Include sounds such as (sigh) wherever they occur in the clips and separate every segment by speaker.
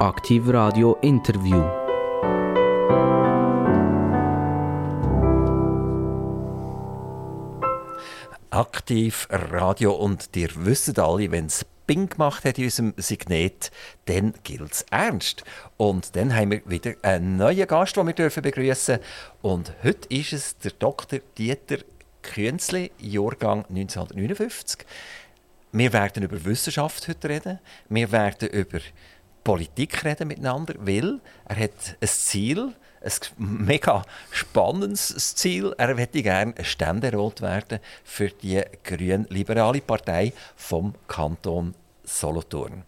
Speaker 1: Aktiv Radio Interview.
Speaker 2: Aktiv Radio und ihr wisst alle, wenn es Bing gemacht hat in unserem Signet, dann gilt es ernst. Und dann haben wir wieder einen neuen Gast, den wir dürfen begrüßen. Und heute ist es der Dr. Dieter Künzli, Jahrgang 1959. Wir werden über Wissenschaft heute reden. Wir werden über Politik reden miteinander, weil er hat ein Ziel, ein mega spannendes Ziel. Er möchte gerne Ständerat werden für die grün-liberale Partei vom Kanton Solothurn.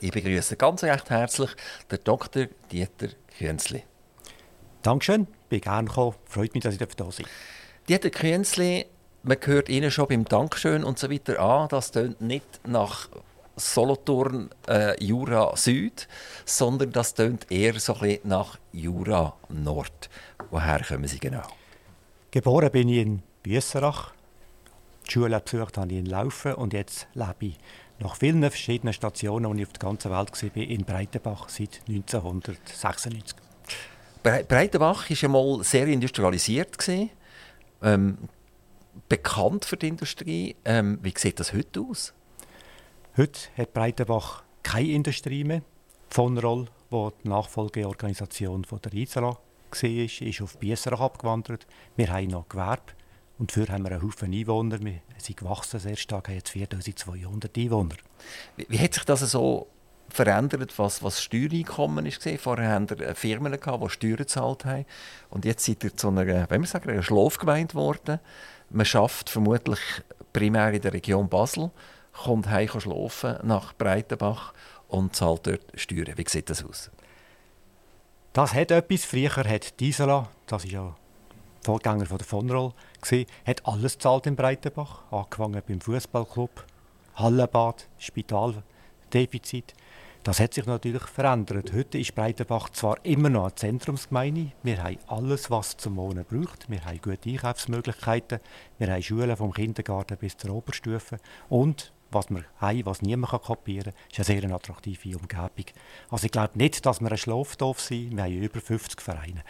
Speaker 2: Ich begrüße ganz recht herzlich den Dr. Dieter Künzli.
Speaker 3: Dankeschön, bin gerne gekommen. Freut mich, dass ich da sein darf.
Speaker 2: Dieter Künzli, man hört Ihnen schon beim Dankeschön und so weiter an, das tönt nicht nach Solothurn äh, Jura Süd, sondern das tönt eher so ein nach Jura Nord. Woher kommen Sie genau?
Speaker 3: Geboren bin ich in Büsserach. Die Schule besucht habe ich in Laufen und jetzt lebe ich nach vielen verschiedenen Stationen, wo ich auf der ganzen Welt war, in Breitenbach seit 1996.
Speaker 2: Breitenbach war einmal sehr industrialisiert. Ähm, bekannt für die Industrie. Ähm, wie sieht das heute aus?
Speaker 3: Heute hat Breitenbach keine Industrie mehr. Von Roll, wo die Nachfolgeorganisation von der Isara war, ist auf Biesserach abgewandert. Wir haben noch Gewerbe und dafür haben wir einen Haufen Einwohner. Wir sind gewachsen sehr stark, haben jetzt 4200 Einwohner.
Speaker 2: Wie, wie hat sich das so verändert, was, was Steuereinkommen ist? Vorher hatten wir Firmen, die Steuern gezahlt haben. Und jetzt seid ihr zu einer, wenn wir sagen, einer Schlafgemeinde geworden. Man schafft vermutlich primär in der Region Basel kommt heim schlafen nach Breitenbach und zahlt dort Steuern. Wie sieht das aus?
Speaker 3: Das hat etwas. Früher hat Diesela, das ist ja Vorgänger von der Vonroll, hat alles gezahlt in Breitenbach. Angefangen beim Fußballclub, Hallenbad, Spitaldefizit. Das hat sich natürlich verändert. Heute ist Breitenbach zwar immer noch eine Zentrumsgemeinde. Wir haben alles, was zum Wohnen braucht. Wir haben gute Einkaufsmöglichkeiten. Wir haben Schulen vom Kindergarten bis zur Oberstufe. Und was wir haben, was niemand kopieren kann, ist eine sehr attraktive Umgebung. Also ich glaube nicht, dass wir ein Schlafdorf sind. Wir haben über 50 Vereine.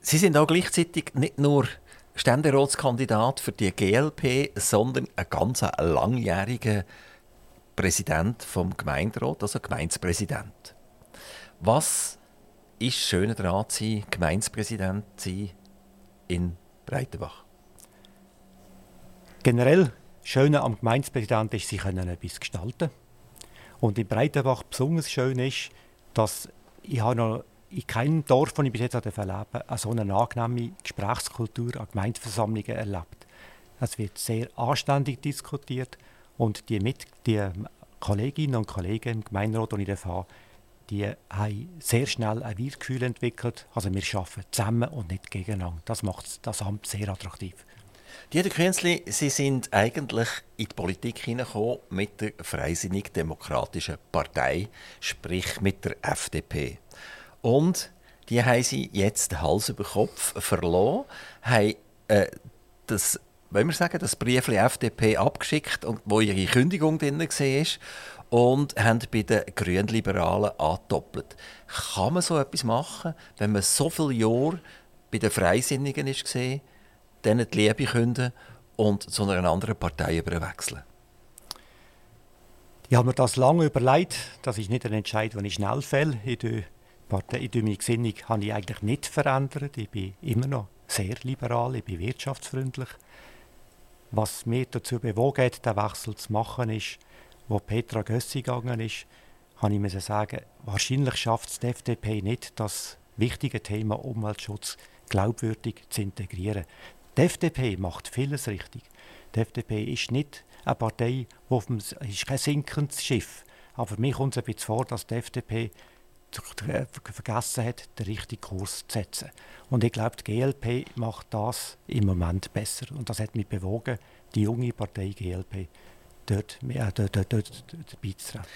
Speaker 2: Sie sind auch gleichzeitig nicht nur Ständeratskandidat für die GLP, sondern ein ganz langjähriger Präsident vom Gemeinderat, also Gemeindepräsident. Was ist schöner daran, Gemeindepräsident zu sein in Breitenbach?
Speaker 3: Generell Schöne am Gemeindepräsidenten ist, sie können etwas gestalten. Und in Breitenbach besonders schön ist, dass ich habe noch in keinem Dorf, das ich bis jetzt erleben durfte, so eine angenehme Gesprächskultur an Gemeindeversammlungen erlebt. Es wird sehr anständig diskutiert und die, Mit die Kolleginnen und Kollegen im Gemeinderat, die ich habe, die haben sehr schnell ein Wir-Gefühl entwickelt. Also wir arbeiten zusammen und nicht gegeneinander. Das macht das Amt sehr attraktiv.
Speaker 2: Dieter Künzli, Sie sind eigentlich in die Politik hineingekommen mit der Freisinnig-Demokratischen Partei, sprich mit der FDP. Und die haben Sie jetzt Hals über Kopf verloren, haben äh, das, wollen wir sagen, das Brief FDP abgeschickt, wo Ihre Kündigung drin war und haben bei den Grünliberalen angedoppelt. Kann man so etwas machen, wenn man so viele Jahre bei den Freisinnigen war, denen die Liebe künden und zu einer anderen Partei überwechseln?
Speaker 3: Ich habe mir das lange überlegt. Das ist nicht ein Entscheid, den ich schnell fälle. In der Partei, in meine Gesinnung habe ich eigentlich nicht verändert. Ich bin immer noch sehr liberal, ich bin wirtschaftsfreundlich. Was mich dazu bewogen hat, den Wechsel zu machen, ist, wo Petra Gössi gegangen ist, habe ich mir sagen, wahrscheinlich schafft es die FDP nicht, das wichtige Thema Umweltschutz glaubwürdig zu integrieren. Die FDP macht vieles richtig. Die FDP ist nicht eine Partei, wo dem, ist kein sinkendes Schiff. Aber mir kommt es ein bisschen vor, dass die FDP vergessen hat, den richtigen Kurs zu setzen. Und ich glaube, die GLP macht das im Moment besser. Und das hat mich bewogen, die junge Partei GLP dort, äh, dort, dort, dort, beizutreten.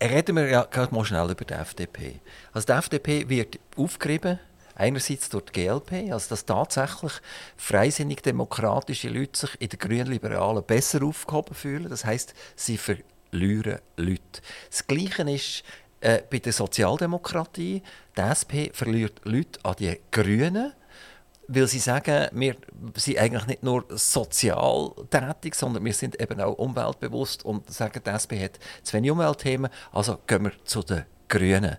Speaker 2: Reden wir ja gerade mal schnell über die FDP. Also die FDP wird aufgerieben Einerseits durch die GLP, also dass tatsächlich freisinnig demokratische Leute sich in den Grünliberalen besser aufgehoben fühlen. Das heißt, sie verlieren Leute. Das Gleiche ist äh, bei der Sozialdemokratie. Die SP verliert Leute an die Grünen weil sie sagen, wir sind eigentlich nicht nur sozial tätig, sondern wir sind eben auch umweltbewusst und sagen, die SP hat zu wenig Umweltthemen, also gehen wir zu den Grünen.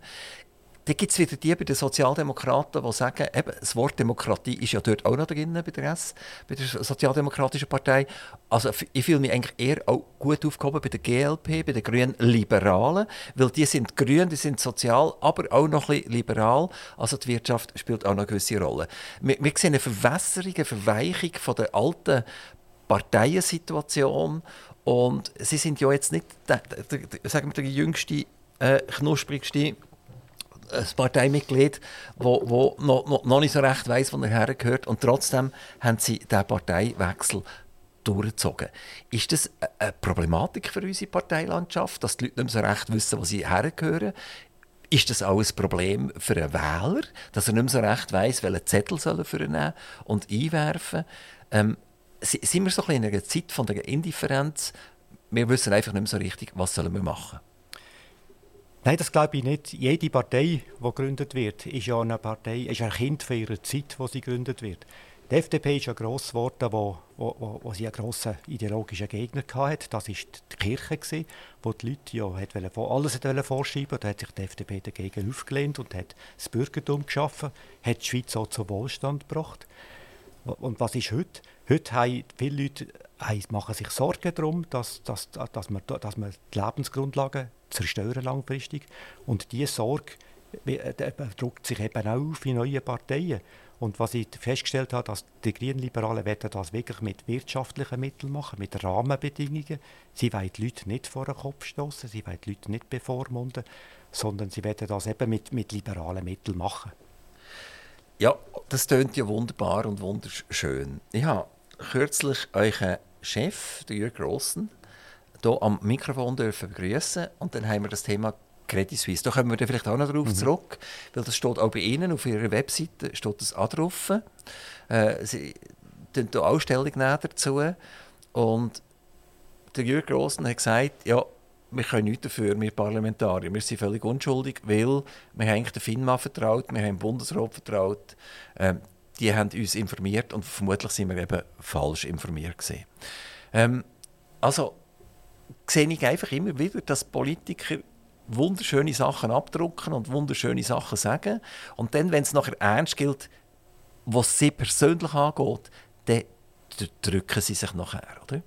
Speaker 2: Dann gibt es wieder die bei den Sozialdemokraten, die sagen, eben, das Wort Demokratie ist ja dort auch noch drin bei der S, bei der Sozialdemokratischen Partei. Also ich fühle mich eigentlich eher auch gut aufgehoben bei der GLP, bei den Grünen Liberalen, weil die sind grün, die sind sozial, aber auch noch ein bisschen liberal. Also die Wirtschaft spielt auch noch eine gewisse Rolle. Wir, wir sehen eine Verwässerung, eine Verweichung von der alten Parteiensituation und sie sind ja jetzt nicht der, der, der, sagen wir, der jüngste, äh, knusprigste ein Parteimitglied, wo, wo noch, noch, noch nicht so recht weiß, wo er hergehört. Und trotzdem haben sie diesen Parteiwechsel durchgezogen. Ist das eine Problematik für unsere Parteilandschaft, dass die Leute nicht mehr so recht wissen, wo sie hergehören? Ist das auch ein Problem für einen Wähler, dass er nicht mehr so recht weiß, welchen Zettel soll er nehmen und einwerfen ähm, Sind wir so ein in einer Zeit von der Indifferenz? Wir wissen einfach nicht mehr so richtig, was sollen wir machen sollen.
Speaker 3: Nein, das glaube ich nicht. Jede Partei, die gegründet wird, ist ja eine Partei, ist ein Kind von ihrer Zeit, wo sie gegründet wird. Die FDP ist ja gross geworden, wo, wo, wo, sie einen grossen ideologischen Gegner hatte. Das war die Kirche, gewesen, wo die Leute ja hat alles vorschreiben Da hat sich die FDP dagegen aufgelehnt und hat das Bürgertum geschaffen, hat die Schweiz auch zum Wohlstand gebracht. Und was ist heute? Heute haben viele Leute machen sich Sorgen darum, dass, dass, dass, man, dass man die Lebensgrundlagen zerstören langfristig. Und diese Sorge äh, drückt sich eben auch auf in neue Parteien. Und was ich festgestellt habe, dass die Grünliberalen werden das wirklich mit wirtschaftlichen Mitteln machen, mit Rahmenbedingungen. Sie wollen die Leute nicht vor den Kopf stoßen, sie wollen die Leute nicht bevormunden, sondern sie werden das eben mit, mit liberalen Mitteln machen.
Speaker 2: Ja, das tönt ja wunderbar und wunderschön. Ich habe kürzlich euren Chef, der Jürg Grossen, hier am Mikrofon dürfen begrüßen und dann haben wir das Thema Credit Suisse. Da kommen wir dann vielleicht auch noch darauf mhm. zurück, weil das steht auch bei Ihnen auf Ihrer Webseite steht das auch drauf. Äh, Sie nehmen hier Ausstellung dazu und der Jürg Grossen hat gesagt, ja, wir können nichts dafür, wir Parlamentarier. Wir sind völlig unschuldig, weil wir haben eigentlich den FINMA vertraut, wir haben dem Bundesrat vertraut. Ähm, die haben uns informiert und vermutlich sind wir eben falsch informiert gewesen. Ähm, also sehe ich einfach immer wieder, dass Politiker wunderschöne Sachen abdrucken und wunderschöne Sachen sagen. Und dann, wenn es nachher ernst gilt, was sie persönlich angeht, dann drücken sie sich nachher. Oder?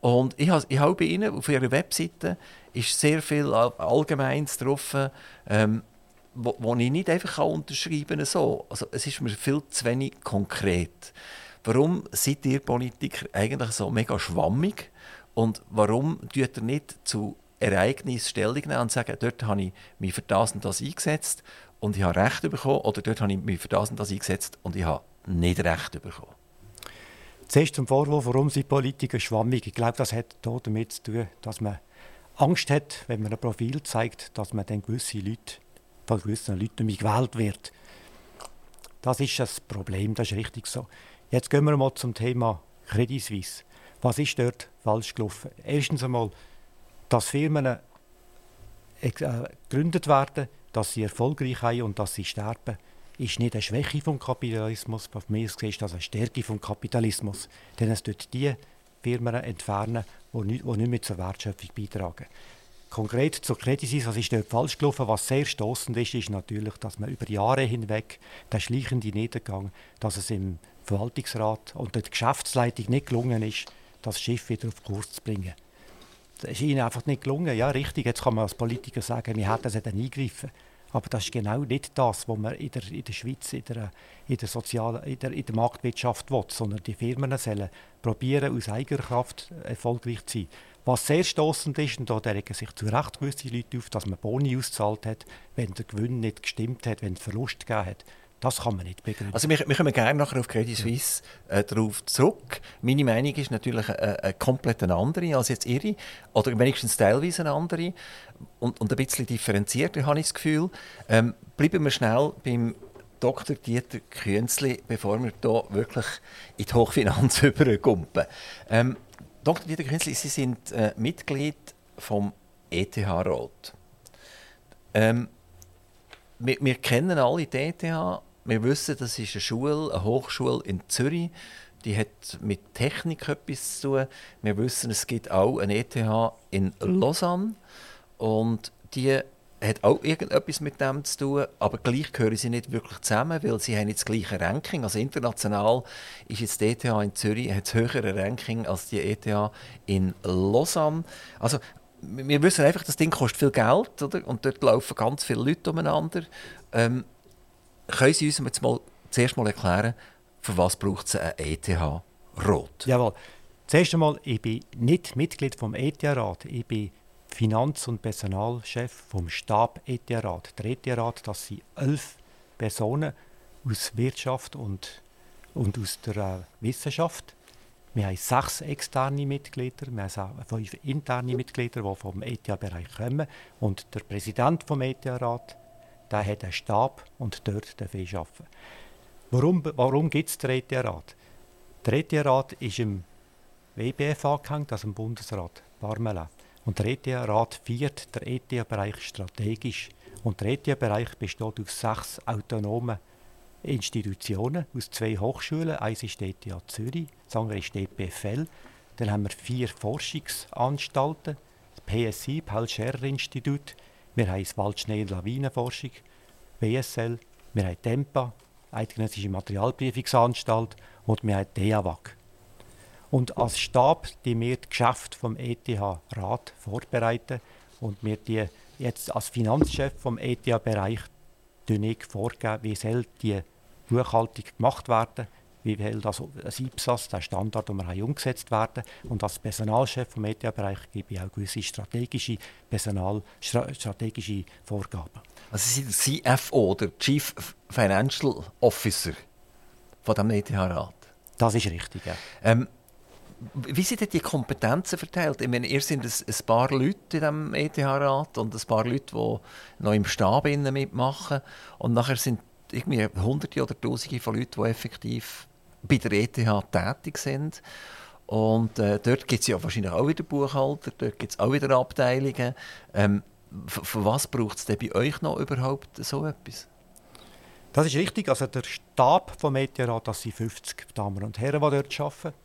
Speaker 2: Und ich habe, ich habe bei Ihnen auf Ihrer Webseite ist sehr viel Allgemeines drauf, ähm, wo, wo ich nicht einfach unterschreiben kann. So. Also, es ist mir viel zu wenig konkret. Warum seid ihr Politiker eigentlich so mega schwammig und warum tut ihr nicht zu Ereignissen Stellung nehmen und sagen, dort habe ich mich für das und das eingesetzt und ich habe Recht bekommen oder dort habe ich mich für das und das eingesetzt und ich habe nicht Recht bekommen?
Speaker 3: Zuerst zum Vorwurf, warum sind Politiker schwammig. Ich glaube, das hat damit zu tun, dass man Angst hat, wenn man ein Profil zeigt, dass man dann gewisse Leute, von gewissen Leuten gewählt wird. Das ist das Problem, das ist richtig so. Jetzt gehen wir mal zum Thema Credit Suisse. Was ist dort falsch gelaufen? Erstens einmal, dass Firmen äh, gegründet werden, dass sie erfolgreich sind und dass sie sterben, ist nicht eine Schwäche vom Kapitalismus. Auf mir ist das eine Stärke vom Kapitalismus. Denn es tut die Firmen entfernen, die nicht mehr zur Wertschöpfung beitragen. Konkret zur Credit was ist dort falsch gelaufen? Was sehr stoßend ist, ist natürlich, dass man über Jahre hinweg der schleichende Niedergang, dass es im Verwaltungsrat und der Geschäftsleitung nicht gelungen ist, das Schiff wieder auf Kurs zu bringen. Das ist ihnen einfach nicht gelungen. Ja, richtig, jetzt kann man als Politiker sagen, wir hätten es dann eingegriffen. Aber das ist genau nicht das, was man in der, in der Schweiz, in der, in der, sozialen, in der, in der Marktwirtschaft will, sondern die Firmen sollen probieren, aus eigener Kraft erfolgreich zu sein. Was sehr stoßend ist, und da regen sich zu Recht gewisse Leute auf, dass man Boni ausgezahlt hat, wenn der Gewinn nicht gestimmt hat, wenn es Verlust gegeben hat. Das kann man nicht begründen.
Speaker 2: Also wir, wir kommen gerne nachher auf Credit Suisse äh, darauf zurück. Meine Meinung ist natürlich eine, eine komplett andere als jetzt Ihre, oder wenigstens teilweise eine andere und, und ein bisschen differenzierter, habe ich das Gefühl. Ähm, bleiben wir schnell beim Dr. Dieter Künzli, bevor wir hier wirklich in die Hochfinanz (laughs) übergumpen. Ähm, Dr. Dieter Künzli, Sie sind äh, Mitglied vom ETH-Rat. Ähm, wir, wir, kennen alle die ETH. Wir wissen, das ist eine Schule, eine Hochschule in Zürich. Die hat mit Technik etwas zu tun. Wir wissen, es gibt auch eine ETH in Lausanne. Und die hat auch irgendetwas mit dem zu tun, aber gleich gehören sie nicht wirklich zusammen, weil sie haben nicht das gleiche Ranking. Also international ist jetzt die ETH in Zürich hat das höhere Ranking als die ETH in Lausanne. Also wir wissen einfach, das Ding kostet viel Geld oder? und dort laufen ganz viele Leute umeinander. Ähm, können Sie uns jetzt mal zuerst mal erklären, für was braucht es eine ETH Rot?
Speaker 3: Jawohl. Zuerst einmal, ich bin nicht Mitglied vom ETH-Rat. Ich bin Finanz- und Personalchef vom Stab ETH-Rat. Der ETH-Rat, das sind elf Personen aus Wirtschaft und, und aus der äh, Wissenschaft. Wir haben sechs externe Mitglieder, wir haben fünf interne Mitglieder, die vom ETH-Bereich kommen. Und der Präsident vom ETH-Rat, hat einen Stab und dort darf ich arbeiten. Warum, warum gibt es den ETH-Rat? Der ETH-Rat ist im WBF angehängt, also im Bundesrat Parmelin. Und der ETH-Rat führt der ETH-Bereich strategisch. Und der ETH-Bereich besteht aus sechs autonomen Institutionen, aus zwei Hochschulen. Eins ist die ETH Zürich, das andere ist die EPFL. Dann haben wir vier Forschungsanstalten, das PSI, Paul-Scherrer-Institut. Wir haben das Waldschnee- und Lawinenforschung, BSL. Wir haben TEMPA, Eidgenössische Materialprüfungsanstalt. Und wir haben DEAWAG. Und als Stab, die wir das Geschäft vom ETH-Rat vorbereiten und wir die jetzt als Finanzchef vom ETH-Bereich vorgeben, wie soll die Buchhaltung gemacht werden, wie soll das, das IPSAS, der Standard, den wir haben, umgesetzt werden. Und als Personalchef vom ETH-Bereich gebe ich auch gewisse strategische, Personal, strategische Vorgaben.
Speaker 2: Also Sie sind der CFO, der Chief Financial Officer von dem ETH-Rat?
Speaker 3: Das ist richtig, ja.
Speaker 2: Ähm, wie sind denn die Kompetenzen verteilt? Ich meine, ihr sind ein, paar Leute in diesem ETH-Rat und ein paar Leute, die noch im Stab mitmachen. Und nachher sind irgendwie Hunderte oder Tausende von Leuten, die effektiv bei der ETH tätig sind. Und äh, dort gibt es ja wahrscheinlich auch wieder Buchhalter, dort gibt es auch wieder Abteilungen. Ähm, für was braucht es denn bei euch noch überhaupt so etwas?
Speaker 3: Das ist richtig. Also der Stab vom ETH-Rat, das sind 50 Damen und Herren, die dort arbeiten.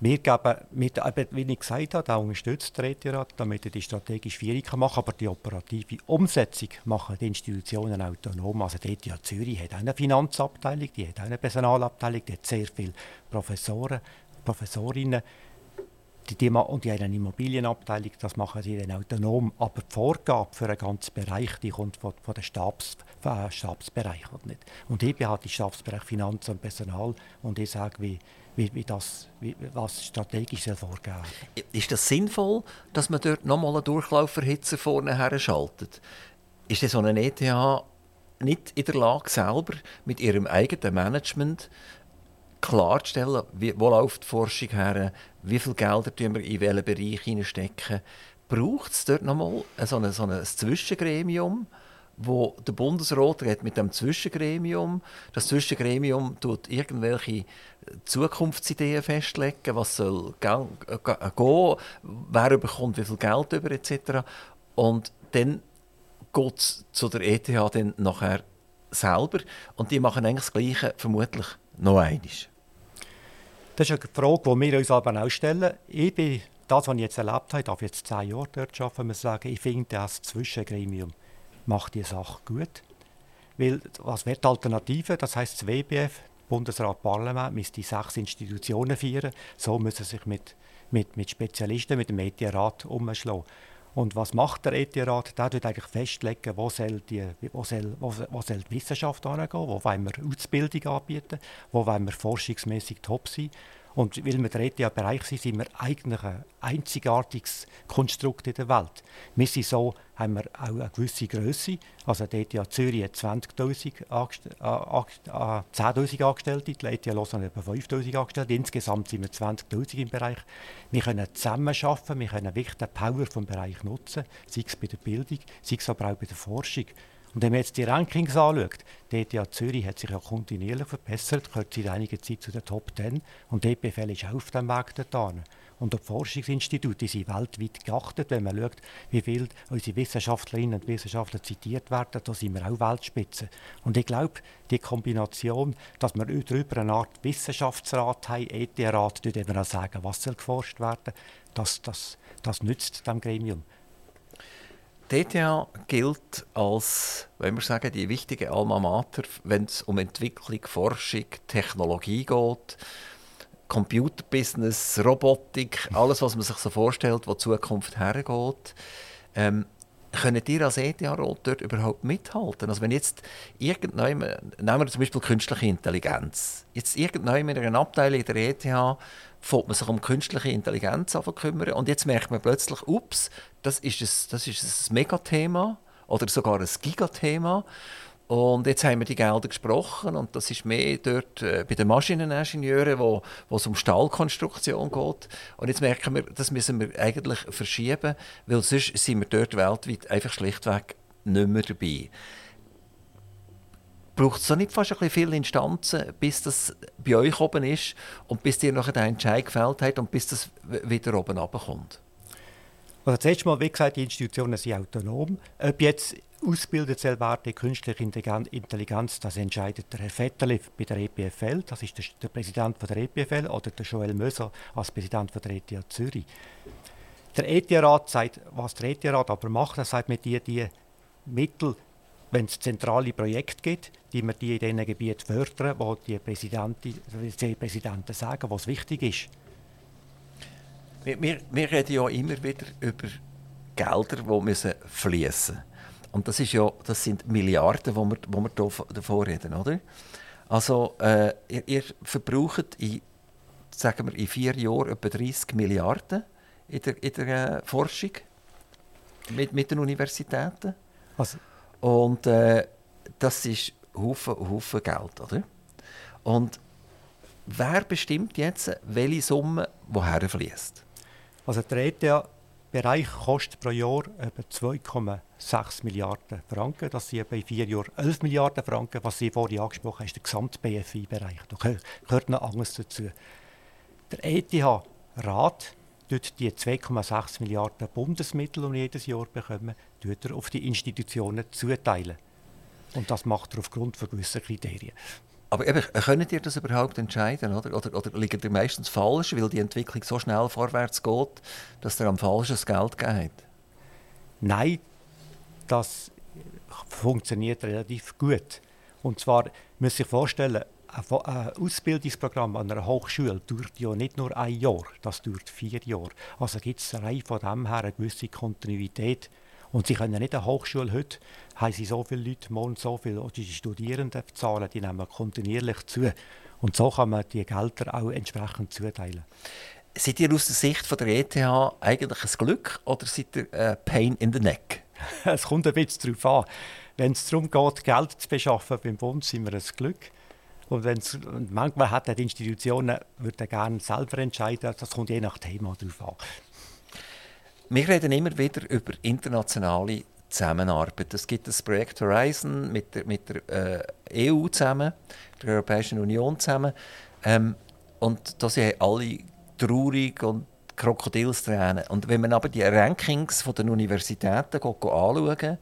Speaker 3: Wir geben, mit, wie ich gesagt habe, auch unterstützt der Ethierat, damit er die strategische Führung machen kann, aber die operative Umsetzung machen die Institutionen autonom. Also die ETH Zürich hat eine Finanzabteilung, die hat eine Personalabteilung, die hat sehr viele Professoren, Professorinnen, die, die, und die haben eine Immobilienabteilung, das machen sie dann autonom. Aber die Vorgabe für einen ganzen Bereich, die kommt von, von den Stabs, äh, Stabsbereich. Nicht. Und ich bin halt die Stabsbereich Finanzen und Personal und ich sage, wie, wie, wie das, wie, was strategisch vorgehen.
Speaker 2: Ist das sinnvoll, dass man dort nochmal einen Durchlauferhitzer vorne her schaltet? Ist denn so eine ETH nicht in der Lage, selber mit ihrem eigenen Management klarzustellen, wie, wo läuft die Forschung her, wie viel Gelder wir in welchen Bereich hineinstecken? Braucht es dort nochmal so ein, so ein Zwischengremium? Wo der Bundesrat redet mit dem Zwischengremium. Das Zwischengremium tut irgendwelche Zukunftsideen festlegen, was soll gehen, wer bekommt wie viel Geld über etc. Und dann geht es zu der ETH dann nachher selber und die machen eigentlich das Gleiche vermutlich noch einmal.
Speaker 3: Das ist eine Frage, die wir uns aber auch stellen. Ich bin das, was ich jetzt erlebt habe, ich darf jetzt zehn Jahre dort arbeiten, muss sagen, ich finde das Zwischengremium macht die Sache gut. Weil, was wäre die Alternative? Das heißt, das WBF, Bundesrat Parlament, müsste die sechs Institutionen führen. So müssen sie sich mit, mit, mit Spezialisten, mit dem ETH-Rat umschlagen. Und was macht der ETH-Rat? Der wird eigentlich festlegen, wo soll die, wo soll, wo, wo soll die Wissenschaft hingehen, wo wollen wir Ausbildung anbieten, wo wollen wir forschungsmäßig top sein und weil wir der ETH-Bereich sind, sind wir eigentlich ein einzigartiges Konstrukt in der Welt. Wir sind so, haben wir auch eine gewisse Größe. Also die ETH Zürich hat 20.000 Angst äh, äh, 10.000 Angestellte, die ETH Lausanne etwa 5.000 Angestellte. Insgesamt sind wir 20.000 im Bereich. Wir können zusammenarbeiten, wir können wirklich den Power vom Bereich nutzen, sei es bei der Bildung, sei es aber auch bei der Forschung. Und wenn man jetzt die Rankings anschaut, die ETH Zürich hat sich ja kontinuierlich verbessert, gehört seit einiger Zeit zu den Top 10 und die EPFL ist auch auf dem Weg dorthin. Und die Forschungsinstitute sind weltweit geachtet. Wenn man schaut, wie viele unsere Wissenschaftlerinnen und Wissenschaftler zitiert werden, da sind wir auch Weltspitze. Und ich glaube, die Kombination, dass wir darüber eine Art Wissenschaftsrat haben, ETH-Rat, dort eben auch sagen, was soll geforscht werden, das, das, das nützt dem Gremium.
Speaker 2: ETH gilt als, wenn wir sagen, die wichtige Alma Mater, wenn es um Entwicklung, Forschung, Technologie geht. Computerbusiness, Robotik, alles, was man sich so vorstellt, wo die Zukunft hergeht. Ähm, können ihr als ETH-Rot dort überhaupt mithalten? Also wenn jetzt irgendjemand, nehmen wir zum Beispiel künstliche Intelligenz, jetzt irgendjemand in einer Abteilung der ETH fängt man sich um künstliche Intelligenz an kümmern und jetzt merkt man plötzlich, ups, das ist ein, das ist ein Megathema oder sogar ein Gigathema und jetzt haben wir die Gelder gesprochen und das ist mehr dort äh, bei den Maschineningenieuren, wo, wo es um Stahlkonstruktion geht. Und jetzt merken wir, das müssen wir eigentlich verschieben, weil sonst sind wir dort weltweit einfach schlichtweg nicht mehr dabei. Braucht es nicht fast ein bisschen viele Instanzen, bis das bei euch oben ist und bis ihr nachher den Entscheid gefällt habt und bis das wieder oben runterkommt?
Speaker 3: Also zuerst mal, wie gesagt, die Institutionen sind autonom. Ob jetzt ausgebildet werden, künstliche Intelligenz, das entscheidet der Herr Vetterli bei der EPFL, das ist der, Präsident von der EPFL, oder der Joel Möser als Präsident von der ETH Zürich. Der ETH-Rat sagt, was der ETH-Rat aber macht, er sagt mit die, die Mittel, wenn es zentrale Projekte gibt, die wir die in diesen Gebieten fördern, wo die, die Präsidenten sagen, was wichtig ist.
Speaker 2: Wir, wir, wir reden ja immer wieder über Gelder, die müssen fließen müssen. Und das, ist ja, das sind Milliarden, die wir, wo wir davor reden, oder? Also, äh, ihr, ihr, verbraucht in, sagen wir, in vier Jahren etwa 30 Milliarden in der, in der äh, Forschung mit, mit den Universitäten. Also. Und äh, das ist Haufen, Haufen Geld, oder? Und wer bestimmt jetzt, welche Summe woher fließt?
Speaker 3: Also der ETH-Bereich kostet pro Jahr etwa 2,6 Milliarden Franken. Das sind bei vier Jahren 11 Milliarden Franken. Was Sie vorhin angesprochen haben, ist der Gesamt-BFI-Bereich. Da gehört noch anderes dazu. Der ETH-Rat tut die 2,6 Milliarden Bundesmittel, die jedes Jahr bekommen, er auf die Institutionen zuteilen. Und das macht er aufgrund von gewissen Kriterien.
Speaker 2: Aber eben, könnt ihr das überhaupt entscheiden? Oder, oder, oder liegt ihr meistens falsch, weil die Entwicklung so schnell vorwärts geht, dass ihr am falschen Geld gegeben
Speaker 3: Nein, das funktioniert relativ gut. Und zwar muss sich vorstellen, ein Ausbildungsprogramm an einer Hochschule dauert ja nicht nur ein Jahr, das dauert vier Jahre. Also gibt es rein von dem her eine gewisse Kontinuität. Und Sie können nicht eine Hochschule heute, haben Sie so viele Leute, morgen so viele, oder die Studierenden zahlen, die nehmen kontinuierlich zu. Und so kann man die Gelder auch entsprechend zuteilen.
Speaker 2: Seid ihr aus der Sicht von der ETH eigentlich ein Glück oder seid ihr ein Pain in the Neck? (laughs)
Speaker 3: es kommt ein bisschen darauf an. Wenn es darum geht, Geld zu beschaffen beim Bund, sind wir ein Glück. Und, wenn's, manchmal hat die Institutionen würden gerne selber entscheiden. Das kommt je nach Thema darauf an.
Speaker 2: Wir reden immer wieder über internationale Zusammenarbeit. Es gibt das Projekt Horizon mit der, mit der äh, EU zusammen, der Europäischen Union zusammen. Ähm, und da sind alle traurig und Krokodilstränen. Und wenn man aber die Rankings von den Universitäten anschaut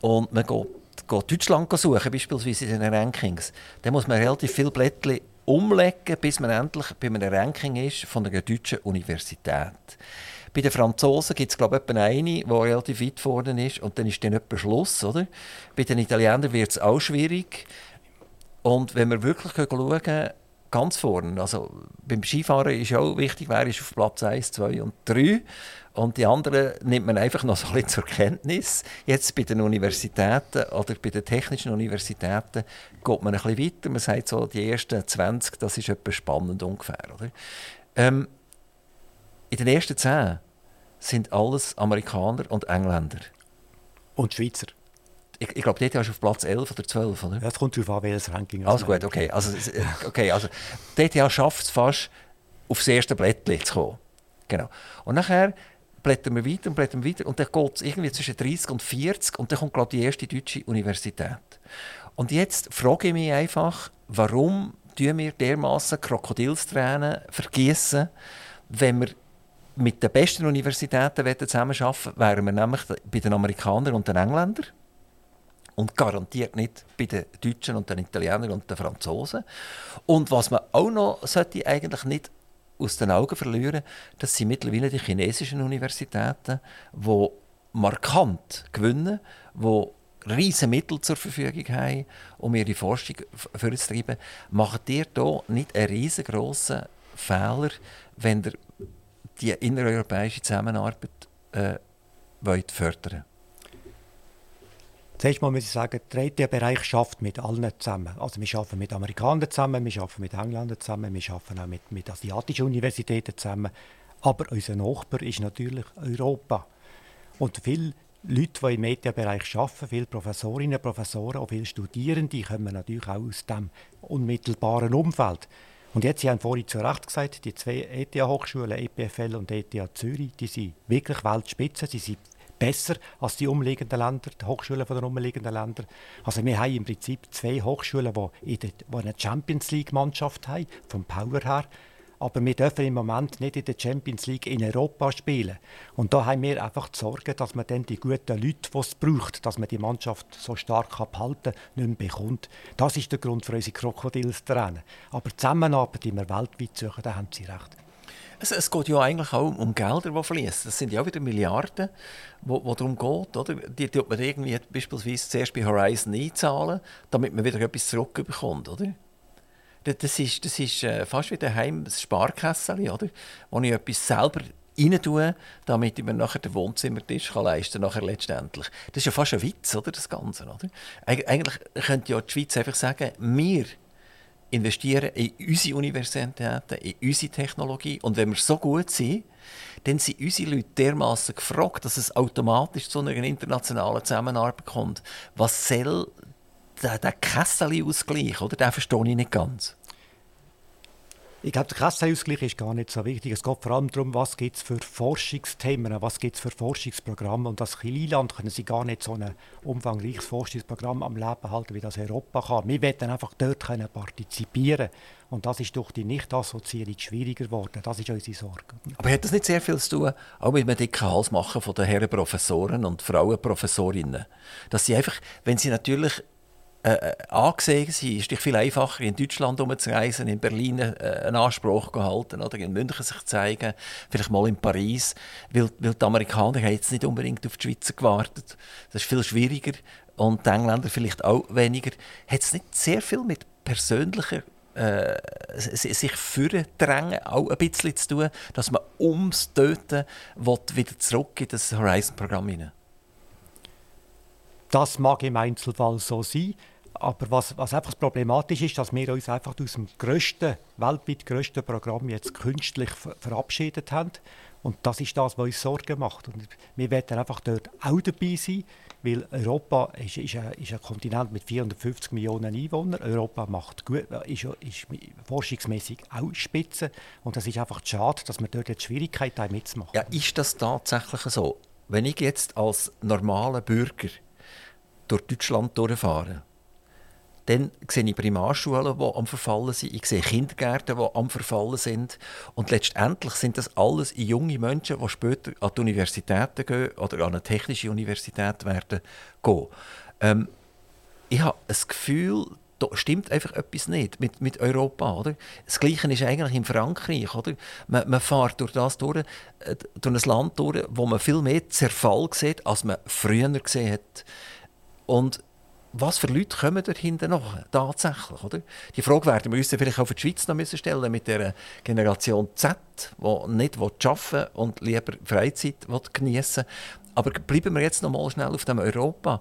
Speaker 2: und man geht, geht Deutschland suchen, beispielsweise in den Rankings, dann muss man relativ viele Blättchen umlegen, bis man endlich bei einem Ranking ist von einer deutschen Universität. Bei den Franzosen gibt es, glaube ich, eine, die relativ weit vorne ist und dann ist dann etwa Schluss. Oder? Bei den Italienern wird es auch schwierig. Und wenn wir wirklich schauen, ganz vorne, also beim Skifahren ist auch wichtig, wer ist auf Platz 1, 2 und 3. Und die anderen nimmt man einfach noch so ein bisschen zur Kenntnis. Jetzt bei den Universitäten oder bei den technischen Universitäten geht man ein bisschen weiter. Man sagt so, die ersten 20, das ist etwas spannend ungefähr. Oder? Ähm, in den ersten zehn sind alles Amerikaner und Engländer.
Speaker 3: Und Schweizer.
Speaker 2: Ich, ich glaube, dort hast du auf Platz 11 oder 12, oder?
Speaker 3: Ja, es kommt darauf an, welches Ranking
Speaker 2: Alles gut, okay. Also, okay, also DTH schafft es fast, aufs erste Blättchen zu kommen. Genau. Und nachher blättern wir weiter und blättern wir weiter und dann geht es irgendwie zwischen 30 und 40 und dann kommt, glaube ich, die erste deutsche Universität. Und jetzt frage ich mich einfach, warum tun wir dermaßen Krokodilstränen vergießen, wenn wir mit den besten Universitäten zusammenarbeiten wären wir nämlich bei den Amerikanern und den Engländern und garantiert nicht bei den Deutschen und den Italienern und den Franzosen. Und was man auch noch sollte eigentlich nicht aus den Augen verlieren, das sind mittlerweile die chinesischen Universitäten, die markant gewinnen, die riesige Mittel zur Verfügung haben, um ihre Forschung vorzutreiben. Macht ihr hier nicht einen riesengroßen Fehler, wenn ihr die innereuropäische Zusammenarbeit äh, wollt fördern
Speaker 3: Zuerst mal muss ich sagen, der dritte Bereich schafft mit allen zusammen. Also wir arbeiten mit Amerikanern zusammen, wir arbeiten mit Engländern zusammen, wir arbeiten auch mit, mit asiatischen Universitäten zusammen. Aber unser Nachbar ist natürlich Europa. Und viele Leute, die im Medienbereich arbeiten, viele Professorinnen, und Professoren, auch viele Studierende, kommen natürlich auch aus dem unmittelbaren Umfeld. Und jetzt, Sie haben vorhin zu Recht gesagt, die zwei ETH-Hochschulen, EPFL und ETH Zürich, die sind wirklich Weltspitze, sie sind besser als die umliegenden Länder, die Hochschulen der umliegenden Länder. Also wir haben im Prinzip zwei Hochschulen, die, die eine Champions League-Mannschaft haben, vom Power her. Aber wir dürfen im Moment nicht in der Champions League in Europa spielen. Und da haben wir einfach die Sorge, dass man dann die guten Leute, die es braucht, dass man die Mannschaft so stark abhalten nicht mehr bekommt. Das ist der Grund für unsere Krokodilstränen. Aber die Zusammenarbeit, die wir weltweit suchen, da haben Sie recht.
Speaker 2: Es, es, geht ja eigentlich auch um Gelder, die fließen. Das sind ja auch wieder Milliarden, wo, wo darum geht. Oder? Die tut man irgendwie beispielsweise zuerst bei Horizon einzahlen, damit man wieder etwas zurückbekommt. Oder? Das ist, das ist äh, fast wie daheim das Sparkessel, oder? wo ich etwas selber rein tue, damit ich mir nachher den Wohnzimmertisch leisten kann. letztendlich. Das ist ja fast ein Witz, oder, das Ganze. Oder? Eig eigentlich könnte ja die Schweiz einfach sagen, wir investieren in unsere Universitäten, in unsere Technologie. Und wenn wir so gut sind, dann sind unsere Leute dermaßen gefragt, dass es automatisch zu einer internationalen Zusammenarbeit kommt. Was soll der, der Kessel-Ausgleich, oder? Den verstehe ich nicht ganz.
Speaker 3: Ich glaube, der Kassenausgleich ist gar nicht so wichtig. Es geht vor allem darum, was gibt es für Forschungsthemen, was gibt es für Forschungsprogramme. Und als Kleinland können sie gar nicht so ein umfangreiches Forschungsprogramm am Leben halten, wie das Europa kann. Wir wollen einfach dort können partizipieren Und das ist durch die Nicht-Assoziierung schwieriger geworden. Das ist unsere Sorge.
Speaker 2: Aber hat das nicht sehr viel zu tun, auch mit dem dicken Hals machen von den Herren Professoren und Frauen Professorinnen? Dass sie einfach, wenn sie natürlich äh, äh, angesehen. Es ist viel einfacher, in Deutschland umzureisen, in Berlin äh, einen Anspruch zu halten oder in München sich zeigen, vielleicht mal in Paris, weil, weil die Amerikaner haben jetzt nicht unbedingt auf die Schweizer gewartet. Das ist viel schwieriger und die Engländer vielleicht auch weniger. Hat es nicht sehr viel mit persönlicher äh, sich drängen, auch ein bisschen zu tun, dass man ums Töten wieder zurück in das Horizon-Programm hinein?
Speaker 3: Das mag im Einzelfall so sein. Aber was, was einfach problematisch ist, dass wir uns einfach aus dem grössten, weltweit grössten Programm jetzt künstlich verabschiedet haben. Und das ist das, was uns Sorgen macht. Und wir werden einfach dort auch dabei sein, weil Europa ist, ist, ein, ist ein Kontinent mit 450 Millionen Einwohnern. Europa macht gut, ist, ist forschungsmäßig auch spitze. Und es ist einfach schade, dass wir dort jetzt Schwierigkeiten haben, mitzumachen.
Speaker 2: Ja, ist das tatsächlich so? Wenn ich jetzt als normaler Bürger durch Deutschland durchfahre, dann sehe ich Primarschulen, die am Verfallen sind. Ich sehe Kindergärten, die am Verfallen sind. Und letztendlich sind das alles junge Menschen, die später an die Universitäten gehen oder an eine technische Universität werden gehen. Ähm, ich habe das Gefühl, da stimmt einfach etwas nicht mit, mit Europa. Oder? Das Gleiche ist eigentlich in Frankreich. Oder? Man, man fährt durch das durch, äh, durch ein Land durch, wo man viel mehr Zerfall sieht, als man früher gesehen hat. Und was für Leute kommen dahinter noch tatsächlich? Oder? Die Frage werden wir uns vielleicht auch für die Schweiz noch müssen stellen mit der Generation Z, die nicht arbeiten und lieber Freizeit genießen Aber bleiben wir jetzt noch mal schnell auf dem Europa.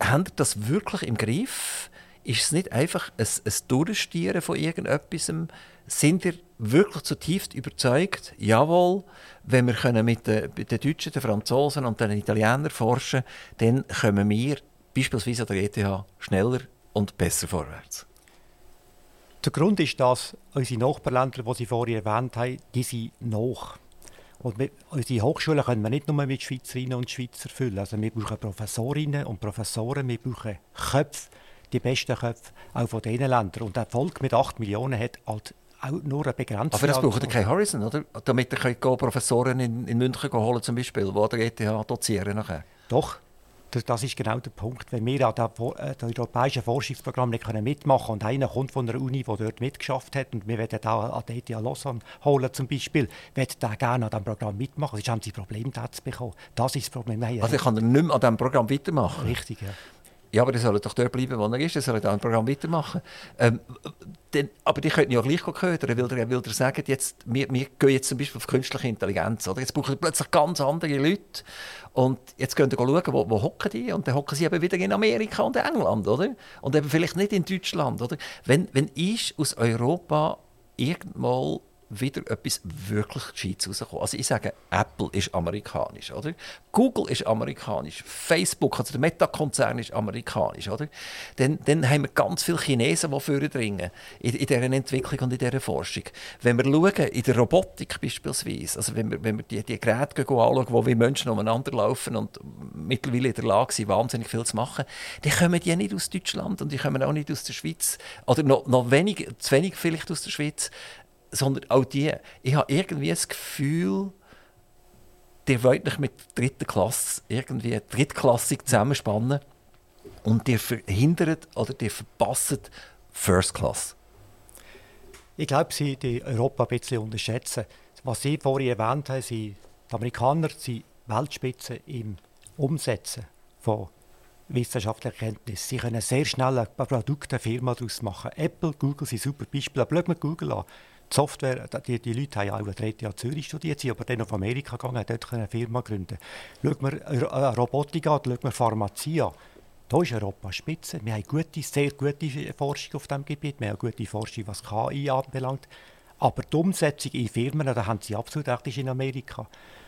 Speaker 2: Haben ihr das wirklich im Griff? Ist es nicht einfach ein, ein Durchstieren von irgendetwas? Sind ihr wirklich zutiefst überzeugt, jawohl, wenn wir mit den, den Deutschen, den Franzosen und den Italienern forschen dann kommen wir beispielsweise an der ETH schneller und besser vorwärts?
Speaker 3: Der Grund ist, dass unsere Nachbarländer, die Sie vorhin erwähnt haben, die sind noch. Und wir, unsere Hochschulen können wir nicht nur mit Schweizerinnen und Schweizern füllen. Also wir brauchen Professorinnen und Professoren, wir brauchen Köpfe, die besten Köpfe, auch von diesen Ländern. Und der Volk mit 8 Millionen hat halt auch nur eine begrenzte
Speaker 2: Aber das braucht ihr kein Horizon, oder? Damit ihr Professoren in, in München holen zum Beispiel, die an der ETH dozieren nachher.
Speaker 3: Doch, das ist genau der Punkt. Wenn wir an dem äh, europäischen Forschungsprogramm nicht mitmachen können und einer kommt von einer Uni, die dort mitgeschafft hat und wir wollen auch an die ETH Lausanne holen zum Beispiel, wird der gerne an diesem Programm mitmachen. Sonst haben sie Probleme, das zu bekommen. Das ist das Problem.
Speaker 2: Also ich kann nicht mehr an diesem Programm weitermachen?
Speaker 3: Richtig, ja.
Speaker 2: Ja, aber die sollen doch dort bleiben, wo er ist. Die sollen dann ein Programm weitermachen. Ähm, denn, aber die könnten ja gleich ködern, weil er, will sagen, jetzt, wir, wir gehen jetzt zum Beispiel auf künstliche Intelligenz. Oder? Jetzt brauchen wir plötzlich ganz andere Leute. Und jetzt gehen wir schauen, wo, wo hocken die? Und dann hocken sie eben wieder in Amerika und England. Oder? Und eben vielleicht nicht in Deutschland. Oder? Wenn, wenn ich aus Europa irgendwann wieder etwas wirklich Gescheites rauskommen. Also ich sage, Apple ist amerikanisch, oder? Google ist amerikanisch, Facebook, also der Meta-Konzern ist amerikanisch, oder? Dann, dann haben wir ganz viele Chinesen, die vordringen in, in dieser Entwicklung und in dieser Forschung. Wenn wir schauen, in der Robotik beispielsweise, also wenn wir, wenn wir die, die Geräte anschauen, wo wir Menschen umeinander laufen und mittlerweile in der Lage sind, wahnsinnig viel zu machen, dann kommen die nicht aus Deutschland und die kommen auch nicht aus der Schweiz, oder noch, noch wenig, zu wenig vielleicht aus der Schweiz, sondern auch die, ich habe irgendwie das Gefühl, die wollt nicht mit der dritten Klasse irgendwie drittklassig zusammenspannen und die verhindert oder die verpasst First Class.
Speaker 3: Ich glaube, sie die Europa ein bisschen unterschätzen. Was Sie vorhin erwähnt haben, sind, die Amerikaner sind Weltspitze im Umsetzen von wissenschaftlicher Kenntnis. Sie können sehr schnell ein Produkt, eine Firma daraus machen. Apple, Google sind super Beispiele. Schauen wir Google an die Software, die, die Leute haben ja auch ein drittes Jahr Zürich studiert, sind aber dann auf Amerika gegangen, dort eine Firma gründen. Schauen wir Robotik an, schauen wir Pharmazie an. Da ist Europa spitze. Wir haben gute, sehr gute Forschung auf diesem Gebiet. Wir haben gute Forschung, was KI anbelangt. Aber die Umsetzung in Firmen, da haben sie absolut recht, ist in Amerika.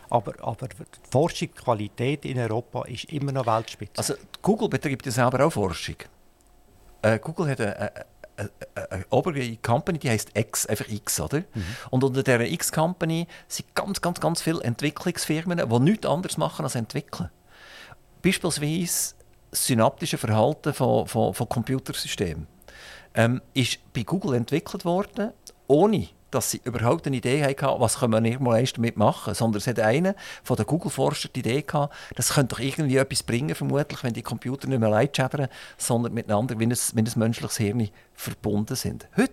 Speaker 3: Aber, aber die Forschung, die Qualität in Europa ist immer noch Weltspitze.
Speaker 2: Also Google betreibt ja selber auch Forschung. Äh, Google hat eine, eine obere Company, die heißt X, einfach X, oder? Mhm. Und unter dieser X-Company sind ganz, ganz, ganz viele Entwicklungsfirmen, die nichts anderes machen als entwickeln. Beispielsweise das synaptische Verhalten von, von, von Computersystemen ähm, ist bei Google entwickelt worden, ohne dass sie überhaupt eine Idee hatten, was können wir irgendwann damit machen. Sondern es hat einer von den Google-Forschern die Idee gehabt, das könnte doch irgendwie etwas bringen, vermutlich, wenn die Computer nicht mehr leid schädern, sondern miteinander wie ein, wie ein menschliches Hirn verbunden sind. Heute,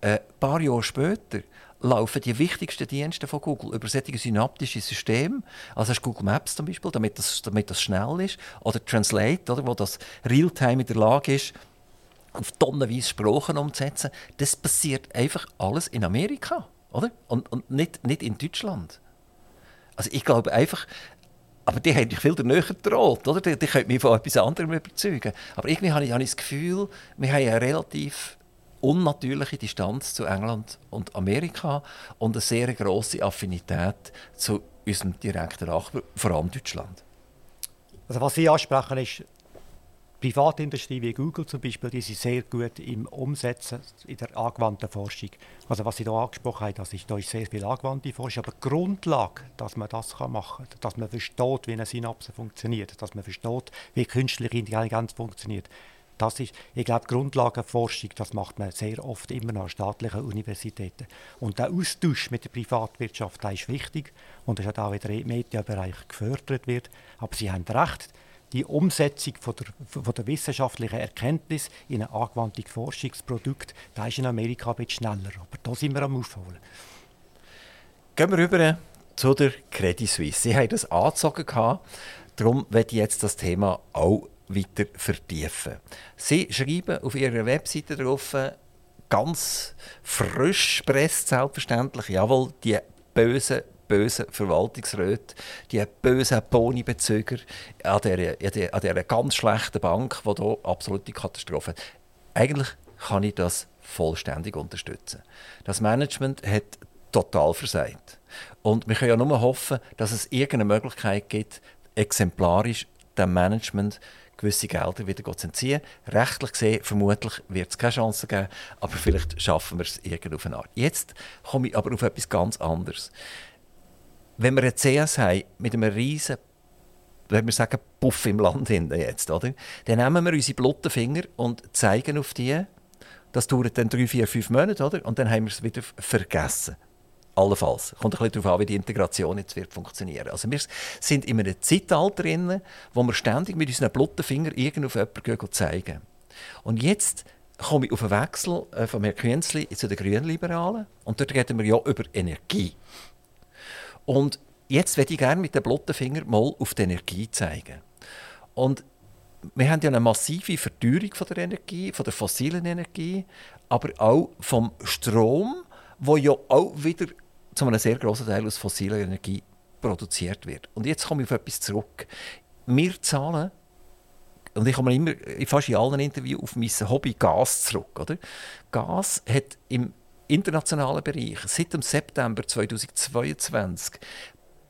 Speaker 2: äh, ein paar Jahre später, laufen die wichtigsten Dienste von Google über solche synaptische Systeme. Also hast Google Maps zum Beispiel, damit das, damit das schnell ist. Oder Translate, oder, wo das Realtime in der Lage ist, auf tonnenweise Sprachen umzusetzen, das passiert einfach alles in Amerika, oder? Und, und nicht, nicht in Deutschland. Also ich glaube einfach, aber die haben viel näher gedroht, oder? Die, die können mich von etwas anderem überzeugen. Aber irgendwie habe ich, habe ich das Gefühl, wir haben eine relativ unnatürliche Distanz zu England und Amerika und eine sehr große Affinität zu unserem direkten Nachbarn, vor allem Deutschland.
Speaker 3: Also was Sie ansprechen, ist Privatindustrie wie Google zum Beispiel, die sind sehr gut im Umsetzen in der angewandten Forschung. Also was Sie hier angesprochen haben, das ist, da ist sehr viel angewandte Forschung, aber die Grundlage, dass man das machen kann, dass man versteht, wie eine Synapse funktioniert, dass man versteht, wie künstliche Intelligenz funktioniert, das ist, ich glaube, Grundlagenforschung, das macht man sehr oft immer noch an staatlichen Universitäten. Und der Austausch mit der Privatwirtschaft, der ist wichtig und das hat auch in der Medienbereich gefördert wird. Aber Sie haben recht, die Umsetzung von der, von der wissenschaftlichen Erkenntnis in ein angewandtes Forschungsprodukt, da ist in Amerika ein bisschen schneller. Aber da sind wir am Aufholen.
Speaker 2: Gehen wir rüber zu der Credit Suisse. Sie haben das angezogen. Darum werde ich jetzt das Thema auch weiter vertiefen. Sie schreiben auf Ihrer Webseite drauf, ganz frisch presst selbstverständlich, jawohl, die bösen bösen Verwaltungsräte, die bösen Bonibezüger an dieser, an dieser ganz schlechten Bank, die hier absolute Katastrophe. Eigentlich kann ich das vollständig unterstützen. Das Management hat total versagt. Und wir können ja nur hoffen, dass es irgendeine Möglichkeit gibt, exemplarisch dem Management gewisse Gelder wieder zu entziehen. Rechtlich gesehen, vermutlich wird es keine Chance geben, aber vielleicht schaffen wir es irgendwie auf eine Art. Jetzt komme ich aber auf etwas ganz anderes wenn wir eine CS haben mit einem riesen wenn wir sagen, Puff im Land hinten jetzt, oder? dann nehmen wir unsere blotten Finger und zeigen auf die Das dauert dann drei, vier, fünf Monate, oder? Und dann haben wir es wieder vergessen. Allenfalls. Kommt ein bisschen darauf an, wie die Integration jetzt wird funktionieren. Also wir sind in einem Zeitalter drin, wo wir ständig mit unseren blotten Fingern irgendwo auf jemanden zeigen. Und jetzt komme ich auf einen Wechsel äh, von Herrn Künzli zu den Grünliberalen. Und dort reden wir ja über Energie. Und jetzt würde ich gerne mit dem blotten Finger mal auf die Energie zeigen. Und wir haben ja eine massive Verteuerung von der Energie, von der fossilen Energie, aber auch vom Strom, wo ja auch wieder zu einem sehr großen Teil aus fossiler Energie produziert wird. Und jetzt komme ich auf etwas zurück. Wir zahlen, und ich komme immer fast in allen Interviews auf mein Hobby Gas zurück. Oder? Gas hat im internationalen Bereich seit dem September 2022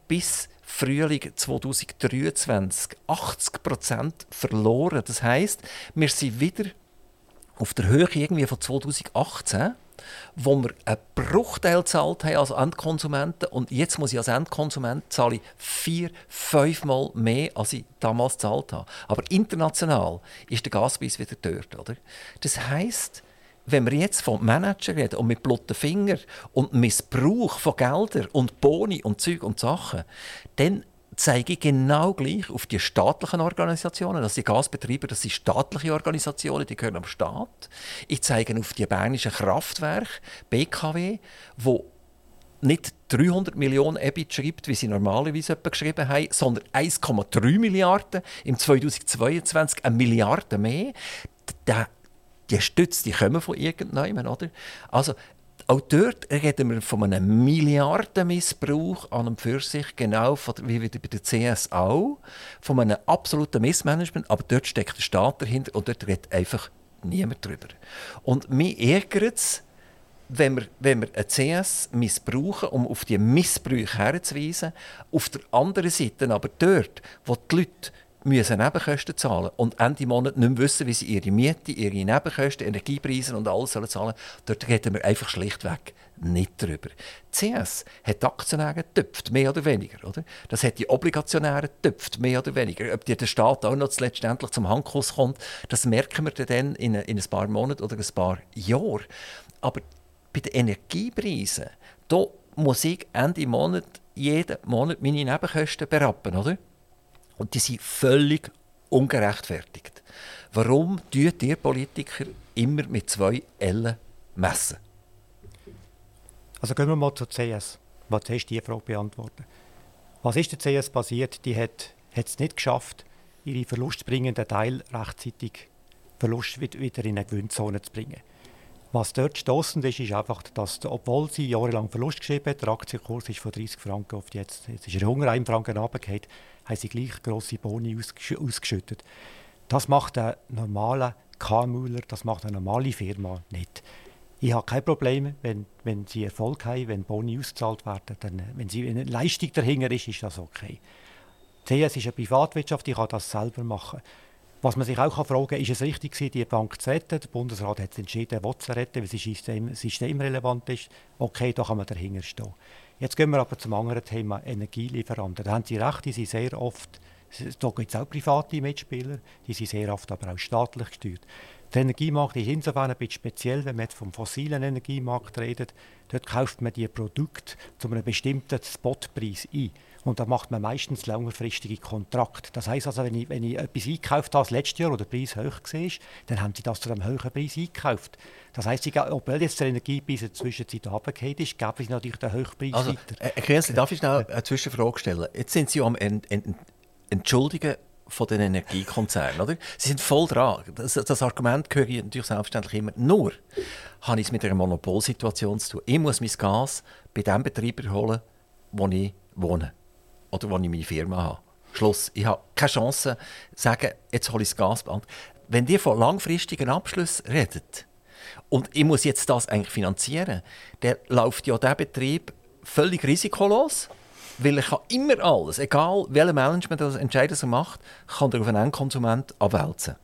Speaker 2: bis Frühling 2023 80 Prozent verloren. Das heißt, wir sind wieder auf der Höhe irgendwie von 2018 wo wir einen Bruchteil gezahlt haben als Endkonsumenten und jetzt muss ich als Endkonsument zahle vier, fünfmal mehr, als ich damals gezahlt habe. Aber international ist der Gaspreis wieder dort. Oder? Das heißt, wenn wir jetzt von Manager reden und mit blotten Fingern und Missbrauch von Geldern und Boni und Zeug und Sachen, dann zeige ich genau gleich auf die staatlichen Organisationen. Also die Gasbetreiber, das sind staatliche Organisationen, die gehören am Staat. Ich zeige auf die bernischen Kraftwerke, BKW, wo nicht 300 Millionen EBIT schreibt, wie sie normalerweise geschrieben haben, sondern 1,3 Milliarden im 2022, eine Milliarde mehr. Die Stütze, die kommen von irgendjemandem, oder? Also auch dort reden wir von einem Milliardenmissbrauch an und für sich, genau wie bei der CS auch, von einem absoluten Missmanagement, aber dort steckt der Staat dahinter und dort redet einfach niemand drüber. Und mich ärgert es, wenn wir, wenn wir eine CS missbrauchen, um auf die Missbrüche herzuweisen, auf der anderen Seite aber dort, wo die Leute müssen Nebenkosten zahlen und Ende Monat nicht mehr wissen, wie sie ihre Miete, ihre Nebenkosten, Energiepreise und alles sollen zahlen dort reden wir einfach schlichtweg nicht drüber. CS hat die Aktionäre getöpft, mehr oder weniger. Oder? Das hat die Obligationäre getöpft, mehr oder weniger. Ob der Staat auch noch letztendlich zum Handkuss kommt, das merken wir dann in, in ein paar Monaten oder ein paar Jahren. Aber bei den Energiepreisen, da muss ich Ende Monat jeden Monat meine Nebenkosten berappen, oder? Und die sind völlig ungerechtfertigt. Warum tun ihr Politiker immer mit zwei Ellen messen?
Speaker 3: Also gehen wir mal zur CS. Was hast du die Frage beantworten? Was ist der CS passiert? Die hat es nicht geschafft, ihre verlustbringenden Teil rechtzeitig Verlust wieder in eine Gewinnzone zu bringen. Was dort stoßend ist, ist einfach, dass, obwohl sie jahrelang Verlust geschrieben hat, der Aktienkurs ist von 30 Franken auf jetzt, jetzt ist er 101 Franken runtergefallen, haben sie gleich grosse Boni ausgeschüttet. Das macht ein normaler KMUler, das macht eine normale Firma nicht. Ich habe kein Problem, wenn, wenn sie Erfolg haben, wenn Boni ausgezahlt werden. Dann, wenn, sie, eine Leistung dahinter ist, ist das okay. CS ist eine Privatwirtschaft, ich kann das selber machen. Was man sich auch fragen kann, ist es richtig gewesen, die Bank zu retten? Der Bundesrat hat entschieden, er sie retten, weil sie system, systemrelevant ist. Okay, da kann man dahinter stehen. Jetzt gehen wir aber zum anderen Thema Energielieferanten. Da haben Sie recht, die sind sehr oft, da gibt es auch private Mitspieler, die sind sehr oft aber auch staatlich gesteuert. Der Energiemarkt ist insofern ein bisschen speziell, wenn man jetzt vom fossilen Energiemarkt redet. Dort kauft man die Produkte zu einem bestimmten Spotpreis ein. Und da macht man meistens längerfristige Kontrakte. Das heißt also, wenn ich, wenn ich etwas einkauft habe letztes Jahr oder der Preis hoch war, dann haben sie das zu einem höheren Preis eingekauft. Das heisst, obwohl jetzt der Energiepreis in der Zwischenzeit runtergefallen ist, geben sie natürlich den Höchstpreis
Speaker 2: also,
Speaker 3: weiter.
Speaker 2: Herr Kienzli, darf ich schnell eine Zwischenfrage stellen? Jetzt sind Sie am Ent, Ent, Entschuldigen von den Energiekonzernen, oder? Sie sind voll dran. Das, das Argument höre ich natürlich selbstverständlich immer. Nur habe ich es mit einer Monopolsituation zu tun. Ich muss mein Gas bei dem Betreiber holen, wo ich wohne oder wo ich meine Firma habe. Schluss. Ich habe keine Chance zu sagen, jetzt hole ich das Gasband. Wenn ihr von langfristigen Abschlüssen redet und ich muss jetzt das eigentlich finanzieren, dann läuft ja der Betrieb völlig risikolos, weil er kann immer alles, egal welches Management das Entscheider so macht, kann er auf einen Endkonsument abwälzen.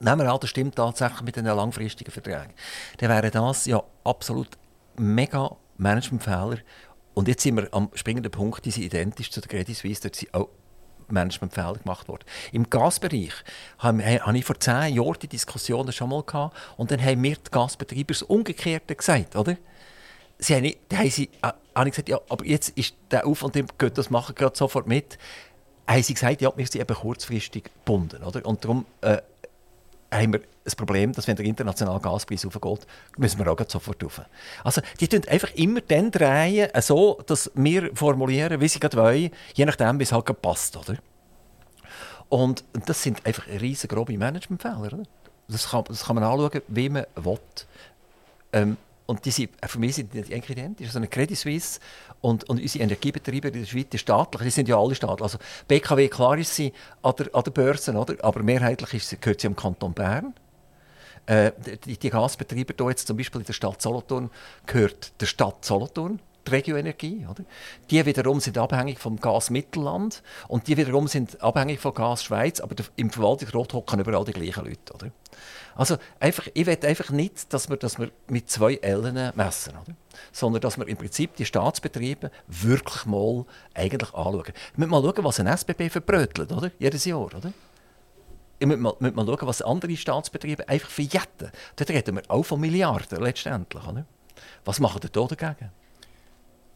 Speaker 2: Nehmen wir an, das stimmt tatsächlich mit den langfristigen Verträgen. Dann wäre das ja absolut mega Managementfehler und jetzt sind wir am springenden Punkt, die sind identisch zu der Credit Suisse. Dort sind auch Managementfehler gemacht worden. Im Gasbereich habe ich vor zehn Jahren die Diskussionen schon mal gehabt und dann haben mir die Gasbetreiber das Umgekehrte gesagt, oder? Sie haben, nicht, haben sie, äh, habe ich gesagt, ja, aber jetzt ist der auf und dem geht das machen gerade sofort mit. Haben sie gesagt, ja, wir sind eben kurzfristig gebunden, oder? Und darum äh, haben wir ein Problem, dass wenn der internationale Gaspreis aufgeht, müssen wir auch sofort rauf. Also die tun einfach immer dann drehen, so dass wir formulieren, wie sie gerade wollen, je nachdem, wie es halt passt. Oder? Und das sind einfach riesengroße Managementfehler. Das kann, das kann man anschauen, wie man will. Ähm, und die sind, für mich sind die identisch. Also eine Credit Suisse und, und unsere Energiebetriebe in der Schweiz die staatlich, die sind ja alle staatlich. Also BKW, klar ist sie an der, an der Börse, oder? aber mehrheitlich ist sie, gehört sie am Kanton Bern. Äh, die, die Gasbetriebe hier jetzt zum Beispiel in der Stadt Solothurn gehört der Stadt Solothurn die Regioenergie. Oder? Die wiederum sind abhängig vom Gas Mittelland und die wiederum sind abhängig von Gas Schweiz, aber im Verwaltungsrat hocken überall die gleichen Leute. Oder? Also einfach, ich will einfach nicht, dass wir, dass wir mit zwei Ellen messen, oder? sondern dass wir im Prinzip die Staatsbetriebe wirklich mal eigentlich anschauen. Wir müssen mal schauen, was ein SBB verbrötelt, oder? jedes Jahr. Oder? Ich muss mal, mal schauen, was andere Staatsbetriebe einfach verjetten. Dort reden wir auch von Milliarden letztendlich. Oder? Was machen die da dagegen?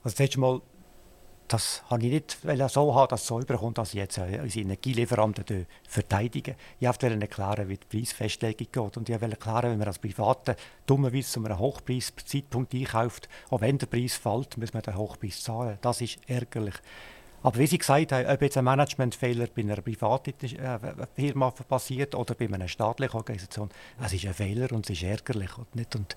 Speaker 3: Also das Mal, das habe ich nicht so haben, dass es so überkommt, dass ich jetzt äh, unsere Energielieferanten verteidigen. Ich wollte erklären, wie die Preisfestlegung geht. Und ich wollte erklären, wenn man als Private dummerweise zu einem Hochpreiszeitpunkt einkauft, auch wenn der Preis fällt, muss man den Hochpreis zahlen. Das ist ärgerlich. Aber wie Sie gesagt haben, ob jetzt ein Managementfehler bei einer privaten äh, Firma passiert oder bei einer staatlichen Organisation, es ist ein Fehler und es ist ärgerlich. Und nicht, und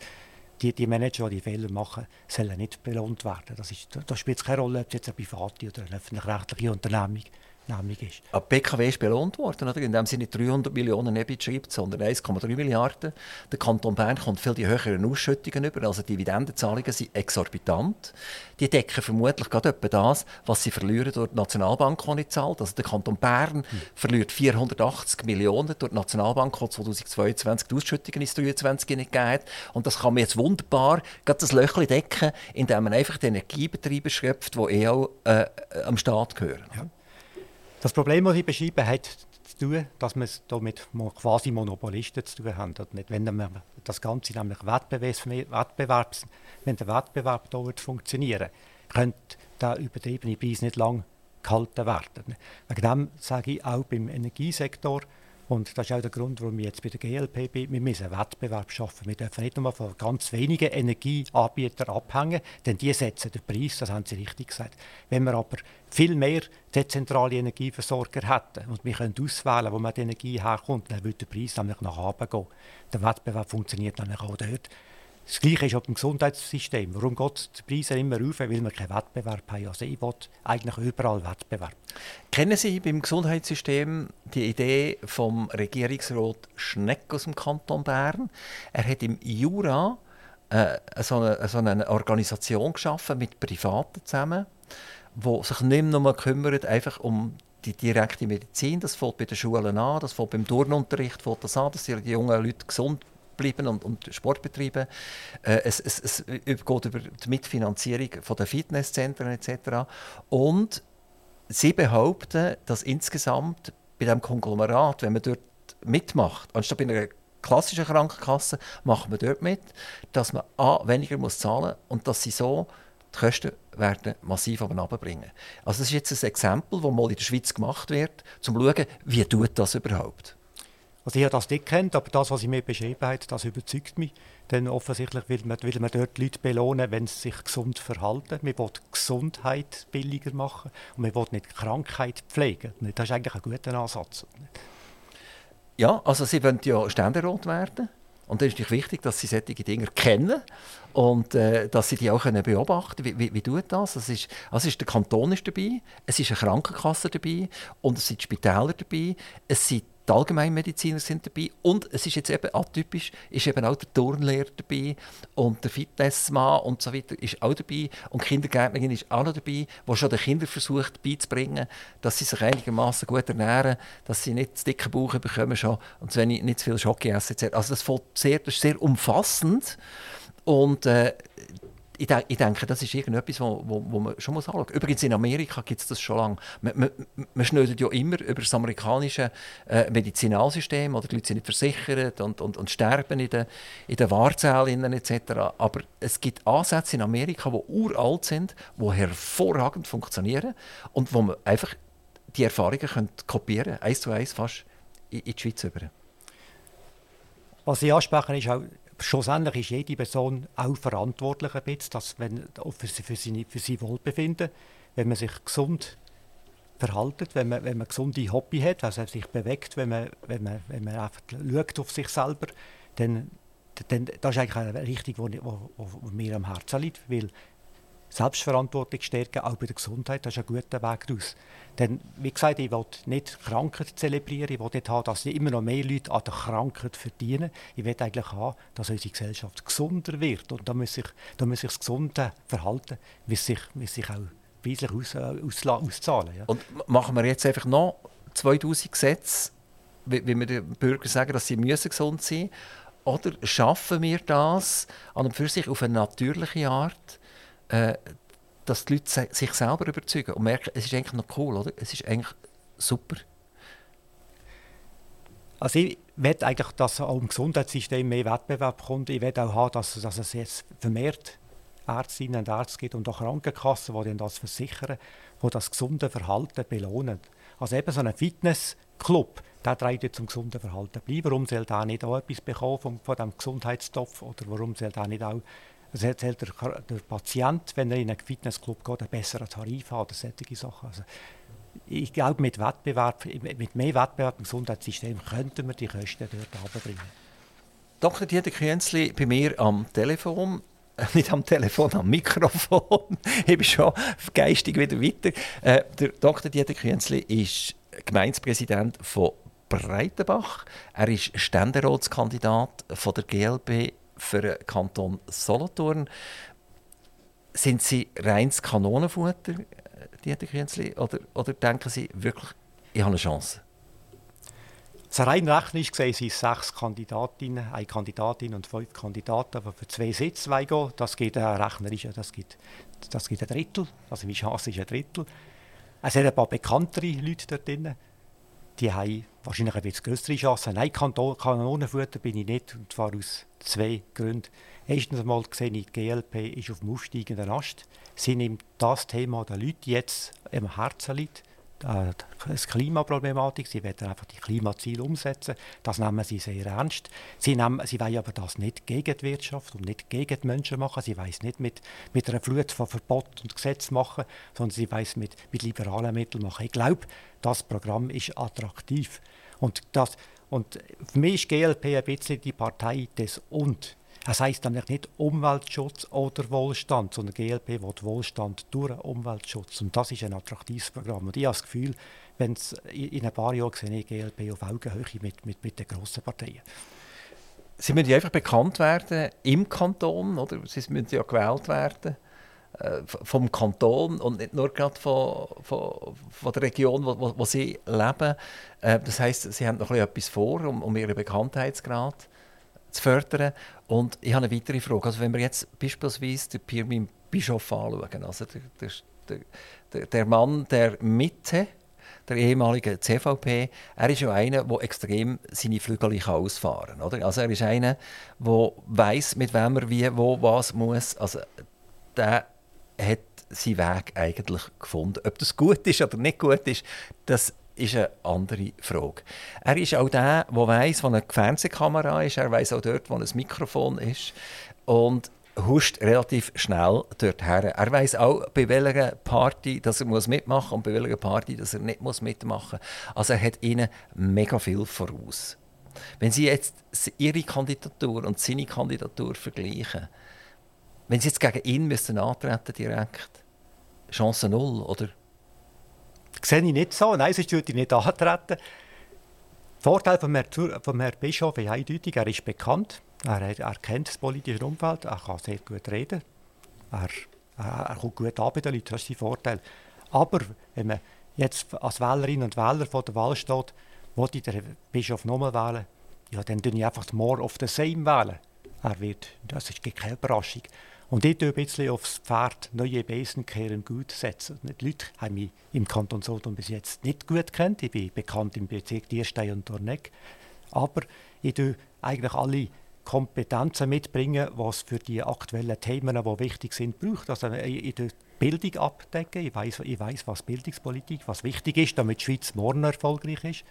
Speaker 3: die, die Manager, die Fehler machen, sollen nicht belohnt werden. Das, ist, das spielt keine Rolle, ob es jetzt eine private oder eine öffentlich-rechtliche Unternehmung Abnehmung ist.
Speaker 2: Aber BKW ist belohnt worden, oder? indem sie nicht 300 Millionen EBIT schreibt, sondern 1,3 Milliarden. Der Kanton Bern kommt viel die höheren Ausschüttungen über, also Dividendenzahlungen sind exorbitant. Die decken vermutlich gerade etwa das, was sie verlieren durch die Nationalbank, die nicht zahlt. Also der Kanton Bern hm. verliert 480 Millionen durch die Nationalbank, die 2022 die Ausschüttungen ins 2023 nicht gegeben Und das kann man jetzt wunderbar gerade das Löchchen decken, indem man einfach die Energiebetriebe schöpft, die eh auch äh, am Staat gehören. Ja.
Speaker 3: Das Problem, das ich beschreibe, hat zu tun, dass wir es hier mit quasi Monopolisten zu tun haben. Nicht, wenn wir das Ganze nämlich Wettbewerbs, wenn der Wettbewerb hier funktionieren könnte der übertriebene Preis nicht lang gehalten werden. Wegen dem sage ich auch beim Energiesektor, und das ist auch der Grund, warum ich jetzt bei der GLP bin. Wir müssen einen Wettbewerb schaffen. Wir dürfen nicht nur von ganz wenigen Energieanbietern abhängen, denn die setzen den Preis, das haben Sie richtig gesagt. Wenn wir aber viel mehr dezentrale Energieversorger hätten und wir können auswählen, wo man die Energie herkommt, dann würde der Preis nämlich nach oben gehen. Der Wettbewerb funktioniert nämlich auch dort. Das Gleiche ist auch beim Gesundheitssystem. Warum geht die Preise immer rauf? Weil wir keinen Wettbewerb haben. Also ich will eigentlich überall Wettbewerb.
Speaker 2: Kennen Sie beim Gesundheitssystem die Idee vom Regierungsrat Schneck aus dem Kanton Bern? Er hat im Jura äh, so, eine, so eine Organisation geschaffen mit Privaten zusammen, die sich nicht mehr kümmert, einfach um die direkte Medizin. Das fängt bei den Schulen an, das fängt beim Turnunterricht fängt das an, dass die jungen Leute gesund bleiben und, und Sport betreiben. Äh, es, es, es geht über die Mitfinanzierung der Fitnesszentren etc. Und sie behaupten, dass insgesamt bei diesem Konglomerat, wenn man dort mitmacht, anstatt bei einer klassischen Krankenkasse, macht man dort mit, dass man A, weniger muss zahlen muss und dass sie so die Kosten werden massiv runterbringen. Also das ist jetzt ein Exempel, das mal in der Schweiz gemacht wird, um zu schauen, wie tut das überhaupt.
Speaker 3: Also ich habe das nicht kennt, aber das, was ich mir beschrieben habe, das überzeugt mich. Denn offensichtlich will man, will man dort Leute belohnen, wenn sie sich gesund verhalten. Man will Gesundheit billiger machen und man will nicht Krankheit pflegen. Das ist eigentlich ein guter Ansatz.
Speaker 2: Ja, also sie wollen ja Ständerat werden. Und dann ist es wichtig, dass sie solche Dinge kennen und äh, dass sie die auch können beobachten können. Wie, wie, wie tut das? Es ist, also ist der Kanton ist dabei, es ist eine Krankenkasse dabei und es sind Spitäler dabei, es sind die Allgemeinmediziner sind dabei. Und es ist jetzt eben atypisch, ist eben auch der Turnlehrer dabei und der Fitnessmann und so weiter ist auch dabei. Und die Kindergärtnerin ist auch noch dabei, die schon den Kindern versucht beizubringen, dass sie sich einigermaßen gut ernähren, dass sie nicht zu dicke Bauch bekommen schon und wenn ich nicht zu viel Schoki essen. Also das, sehr, das ist sehr umfassend. Und äh, ich, ich, denke, das ist irgendetwas, wo, wo, wo man schon anschauen muss. Übrigens, in Amerika gibt es das schon lange. Man, man, man schneidet ja immer über das amerikanische äh, Medizinalsystem oder die Leute sind nicht versichert und, und, und sterben in den, in den Wahrzellen etc. Aber es gibt Ansätze in Amerika, die uralt sind, die hervorragend funktionieren und wo man einfach die Erfahrungen können kopieren eins zu eins fast in, in die Schweiz über.
Speaker 3: Was Sie ansprechen, ist auch schlussendlich ist jede Person auch verantwortlich ein bisschen, dass wenn, für, für, seine, für sein Wohlbefinden, wenn man sich gesund verhaltet, wenn man, wenn man gesunde Hobby hat, also sich bewegt, wenn man, wenn man, wenn man einfach schaut auf sich selber, dann, dann das ist eigentlich eine Richtung, die mir am Herzen liegt, weil Selbstverantwortung stärken, auch bei der Gesundheit, das ist ein guter Weg daraus. Denn, wie gesagt, ich will nicht Krankheit zelebrieren, ich will nicht haben, dass immer noch mehr Leute an der Krankheit verdienen. Ich will eigentlich haben, dass unsere Gesellschaft gesunder wird. Und da muss sich, da muss sich das gesunde Verhalten, wie sich, wie sich auch weislich aus, aus, auszahlen. Ja.
Speaker 2: Und machen wir jetzt einfach noch 2000 Gesetze, wie, wie wir den Bürgern sagen, dass sie müssen gesund sein müssen? Oder schaffen wir das an und für sich auf eine natürliche Art, äh, dass die Leute sich selber überzeugen und merken, es ist eigentlich noch cool, oder? Es ist eigentlich super.
Speaker 3: Also ich will eigentlich, dass auch im Gesundheitssystem mehr Wettbewerb kommt. Ich will auch haben, dass, dass es jetzt vermehrt Ärztinnen und Ärzte gibt und auch Krankenkassen, die das versichern, die das gesunde Verhalten belohnen. Also eben so ein Fitnessclub, der trägt zum gesunden Verhalten bei. Warum soll der nicht auch etwas bekommen von, von diesem Gesundheitstopf oder warum soll der nicht auch das erzählt der, der, Patient, wenn er in einen Fitnessclub geht, einen besseren Tarif hat oder solche Sachen. Also, ich glaube, mit, Wettbewerb, mit mehr Wettbewerb im Gesundheitssystem könnten wir die Kosten dort runterbringen.
Speaker 2: Dr. Dieter Künzli bei mir am Telefon. (laughs) Nicht am Telefon, am Mikrofon. (laughs) ich bin schon geistig wieder weiter. Äh, der Dr. Dieter Künzli ist Gemeindepräsident von Breitenbach. Er ist Ständeratskandidat von der GLB für den Kanton Solothurn. Sind Sie reines Kanonenfutter, äh, Dieter Künzli, oder, oder denken Sie wirklich, ich habe eine Chance?
Speaker 3: Also rein rechnerisch gesehen sind es sechs Kandidatinnen, eine Kandidatin und fünf Kandidaten, die für zwei Sitze gehen Das geht äh, rechnerisch, das gibt, das gibt ein Drittel, also meine Chance ist ein Drittel. Es sind ein paar bekanntere Leute dort drin die haben wahrscheinlich ein bisschen größere Chancen. Nein, Kanonenfutter bin ich nicht, und zwar aus zwei Gründen. Erstens einmal gesehen, die GLP ist auf dem aufsteigenden Ast. Sie nimmt das Thema der Leute jetzt im Herzen liegt, die Klimaproblematik. Sie wollen einfach die Klimaziele umsetzen. Das nehmen sie sehr ernst. Sie, nehmen, sie wollen aber das nicht gegen die Wirtschaft und nicht gegen die Menschen machen. Sie wollen es nicht mit, mit einer Flut von Verbot und Gesetz machen, sondern sie wollen es mit, mit liberalen Mitteln machen. Ich glaube, das Programm ist attraktiv. Und, das, und für mich ist GLP ein bisschen die Partei des Und. Es heisst nämlich nicht Umweltschutz oder Wohlstand, sondern GLP will Wohlstand durch Umweltschutz. Und das ist ein attraktives Programm. Und ich habe das Gefühl, wenn es in ein paar Jahren sehe ich GLP auf Augenhöhe mit, mit, mit den grossen Parteien.
Speaker 2: Sie müssen einfach bekannt werden im Kanton, oder? Sie müssen ja gewählt werden äh, vom Kanton und nicht nur gerade von, von, von der Region, wo, wo, sie leben. Äh, das heißt, sie haben noch etwas vor, um, um ihren Bekanntheitsgrad zu fördern. Und ich habe eine weitere Frage. Also wenn wir jetzt beispielsweise den Pirmin Bischof anschauen, also der, der, der, Mann der Mitte, der ehemalige CVP, er ist ja einer, der extrem seine Flügel ausfahren kann. Also er ist einer, der weiß, mit wem er wie, wo, was muss. Also der hat seinen Weg eigentlich gefunden. Ob das gut ist oder nicht gut ist, das ist eine andere Frage. Er ist auch der, der weiß, wo eine Fernsehkamera ist. Er weiß auch dort, wo ein Mikrofon ist. Und huscht relativ schnell dorthin. Er weiß auch, bei welcher Party dass er mitmachen muss und bei welcher Party dass er nicht mitmachen muss. Also er hat ihnen mega viel voraus. Wenn Sie jetzt Ihre Kandidatur und seine Kandidatur vergleichen, wenn Sie jetzt gegen ihn müssen antreten direkt, Chance null, oder?
Speaker 3: Das sehe ich nicht so. Nein, sonst würde ich nicht antreten. Der Vorteil von Herrn, Herrn Bischof ist eindeutig, er ist bekannt, er, er kennt das politische Umfeld, er kann sehr gut reden, er, er, er kommt gut an bei den Leuten, das ist sein Vorteil. Aber wenn man jetzt als Wählerinnen und Wähler vor der Wahl steht, wollte ich den Bischof nochmal wählen, ja, dann tue ich einfach more of the same wählen. Er wird, das ist keine Überraschung. Und ich ein bisschen aufs Pferd neue Besen kehren gut setzen. Die Leute haben mich im Kanton Solothurn bis jetzt nicht gut kennt. Ich bin bekannt im Bezirk Dierstein und Dorneck. Aber ich tue eigentlich alle Kompetenzen mitbringen, was für die aktuellen Themen, die wichtig sind, braucht. Also ich tue Bildung abdecken. Ich weiß, ich weiß, was Bildungspolitik, was wichtig ist, damit die Schweiz morgen erfolgreich ist.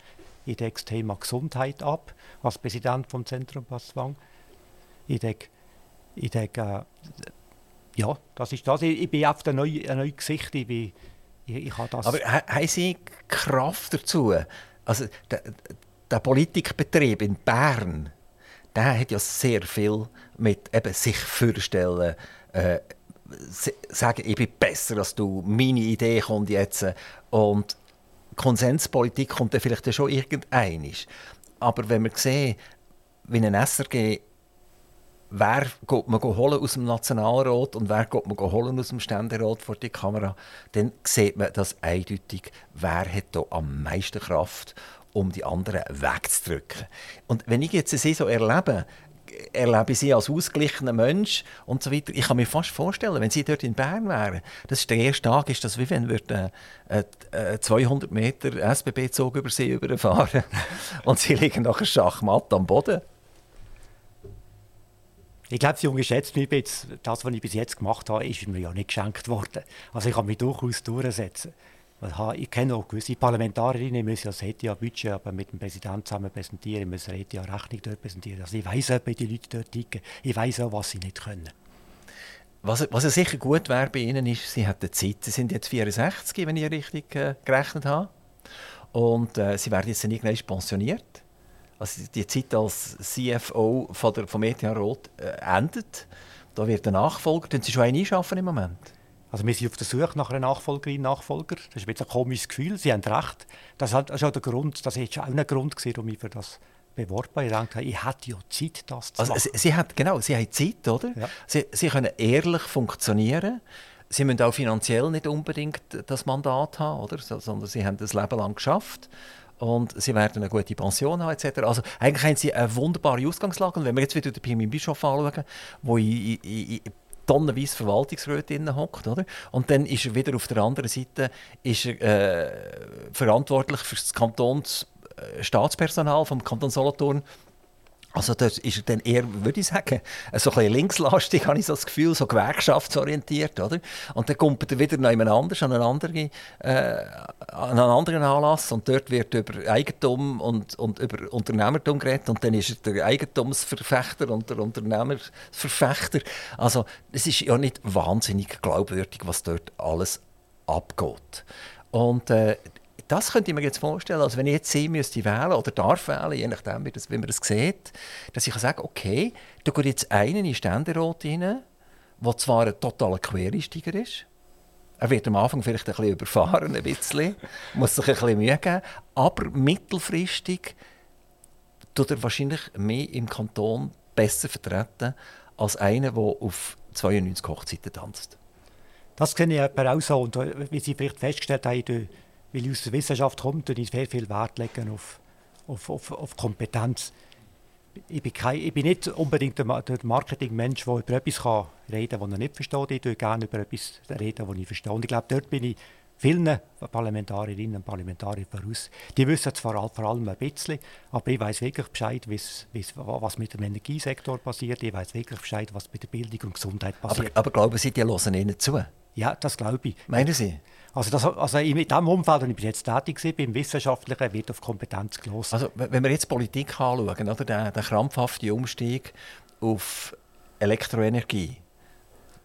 Speaker 3: Ich decke das Thema Gesundheit ab als Präsident vom Zentrum Passwang. Ich decke ich denke, äh, ja, das ist das. Ich, ich bin auf ein neues neue Gesicht. Ich, bin, ich, ich habe das.
Speaker 2: Aber haben Sie Kraft dazu? Also, der, der Politikbetrieb in Bern, der hat ja sehr viel mit eben sich vorstellen, äh, sagen, ich bin besser als du, meine Idee kommt jetzt. Und Konsenspolitik kommt dann vielleicht schon irgendeinisch. Aber wenn wir sehen, wie ein SRG wer geht man holen aus dem Nationalrat und wer geht man holen aus dem Ständerat vor die Kamera, dann sieht man das eindeutig, wer hat da am meisten Kraft, um die anderen wegzudrücken. Und wenn ich jetzt sie so erlebe, erlebe ich sie als ausgeglichener Mensch und so weiter. Ich kann mir fast vorstellen, wenn sie dort in Bern wären, das ist der erste Tag, ist das wie wenn wir äh, äh, 200 Meter SBB-Zug über sie überfahren (laughs) und sie liegen nachher Schachmatt am Boden.
Speaker 3: Ich glaube, sie unterschätzt mich jetzt. Das, was ich bis jetzt gemacht habe, ist mir ja nicht geschenkt worden. Also ich kann mich durchaus durchsetzen. Ich kenne auch gewisse Parlamentarierinnen, müssen ja das ETA-Budget aber mit dem Präsidenten zusammen präsentieren, müssen ETA-Rechnung dort präsentieren. Also ich weiß wie die Leute dort ticken. Ich weiß auch, was sie nicht können.
Speaker 2: Was, was sicher gut wäre bei Ihnen ist, Sie haben Zeit. Sie sind jetzt 64, wenn ich richtig äh, gerechnet habe. Und äh, Sie werden jetzt irgendwann pensioniert also die Zeit als CFO von der, vom ETH Rot äh, endet. Da wird ein Nachfolger. Können Sie schon einen einschaffen im Moment?
Speaker 3: Also wir sind auf der Suche nach einer Nachfolgerin, Nachfolger. Das ist ein komisches Gefühl. Sie haben recht. Das ist auch der Grund, das ist auch ein Grund gewesen, warum ich für das beworben habe. Ich dachte, ich hätte ja Zeit, das zu
Speaker 2: also, machen. Sie, sie hat, genau, Sie haben Zeit, oder? Ja. Sie, sie können ehrlich funktionieren. Sie müssen auch finanziell nicht unbedingt das Mandat haben, oder? sondern Sie haben das Leben lang geschafft und sie werden eine gute Pension haben etc. Also eigentlich haben sie eine wunderbare Ausgangslage. Und wenn wir jetzt wieder den Pirmin Bischof anschauen, wo in, in, in tonnenweise Verwaltungsräte hockt, oder? Und dann ist er wieder auf der anderen Seite ist er, äh, verantwortlich für das Kantonsstaatspersonal vom Kanton Solothurn also das ist dann eher, würde ich sagen, so ein bisschen linkslastig, habe ich so das Gefühl, so gewerkschaftsorientiert, oder? Und dann kommt er wieder noch jemand anders an einen anderen, äh, an einen anderen Anlass und dort wird über Eigentum und, und über Unternehmertum geredet und dann ist er der Eigentumsverfechter und der Unternehmerverfechter. Also es ist ja nicht wahnsinnig glaubwürdig, was dort alles abgeht. Und äh, das könnte ich mir jetzt vorstellen, also wenn ich jetzt sie müsste wählen oder darf wählen, je nachdem, wie, das, wie man das sieht, dass ich sagen okay, da geht jetzt einer in Ständerat rein, der zwar ein totaler Quereinsteiger ist, er wird am Anfang vielleicht ein bisschen überfahren, ein bisschen, muss sich ein bisschen Mühe geben, aber mittelfristig tut er wahrscheinlich mehr im Kanton besser vertreten als einer, der auf 92 Hochzeiten tanzt.
Speaker 3: Das sehe ich auch so. Und wie Sie vielleicht festgestellt haben, weil ich aus der Wissenschaft komme, lege ich sehr viel Wert legen auf, auf, auf, auf Kompetenz. Ich bin, kein, ich bin nicht unbedingt der Marketingmensch, der über etwas kann reden kann, das er nicht versteht. Ich rede gerne über etwas reden, das ich verstehe. Und ich glaube, dort bin ich vielen Parlamentarierinnen und Parlamentariern voraus. Die wissen zwar vor allem ein bisschen, aber ich weiß wirklich Bescheid, was mit dem Energiesektor passiert. Ich weiß wirklich Bescheid, was bei der Bildung und Gesundheit passiert.
Speaker 2: Aber, aber glauben Sie, die hören Ihnen zu?
Speaker 3: Ja, das glaube ich.
Speaker 2: Meinen Sie?
Speaker 3: Also, das, also in dem Umfeld, wo ich bis jetzt tätig war, beim Wissenschaftlichen, wird auf Kompetenz gelost.
Speaker 2: Also, wenn wir jetzt Politik anschauen, oder, der, der krampfhafte Umstieg auf Elektroenergie,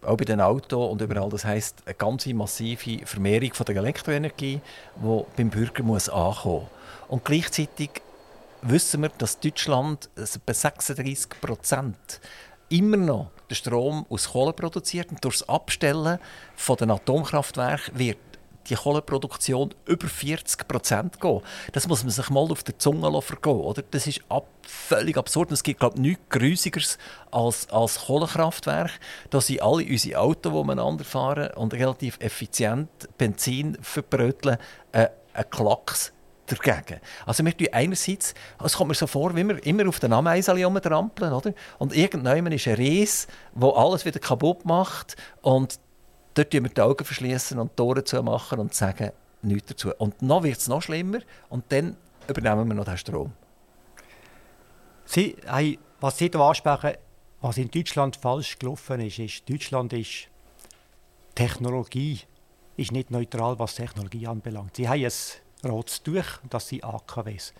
Speaker 2: auch bei den Autos und überall, das heisst eine ganz massive Vermehrung von der Elektroenergie, die beim Bürger muss ankommen Und gleichzeitig wissen wir, dass Deutschland bei 36 Prozent immer noch den Strom aus Kohle produziert und durch das Abstellen von den Atomkraftwerken wird die Kohleproduktion über 40 Prozent gehen. Das muss man sich mal auf der Zunge vergehen. Oder? Das ist ab, völlig absurd. Es gibt glaube ich, nichts Grüßigeres als, als Kohlekraftwerk. Da sind alle unsere Autos, die miteinander fahren und relativ effizient Benzin verbröteln, äh, ein Klacks dagegen. Also wir tun einerseits, es kommt mir so vor, wie wir immer auf den Ameisen rumtrampeln, oder? Und irgendwann ist ein Ries, der alles wieder kaputt macht und dort wir die Augen verschließen und Tore zu machen und sagen nichts dazu. Und noch wird es noch schlimmer und dann übernehmen wir noch den Strom.
Speaker 3: Sie, hey, was Sie hier ansprechen, was in Deutschland falsch gelaufen ist, ist, Deutschland ist Technologie ist nicht neutral, was Technologie anbelangt. Sie haben ein rotes Tuch, das sind AKWs.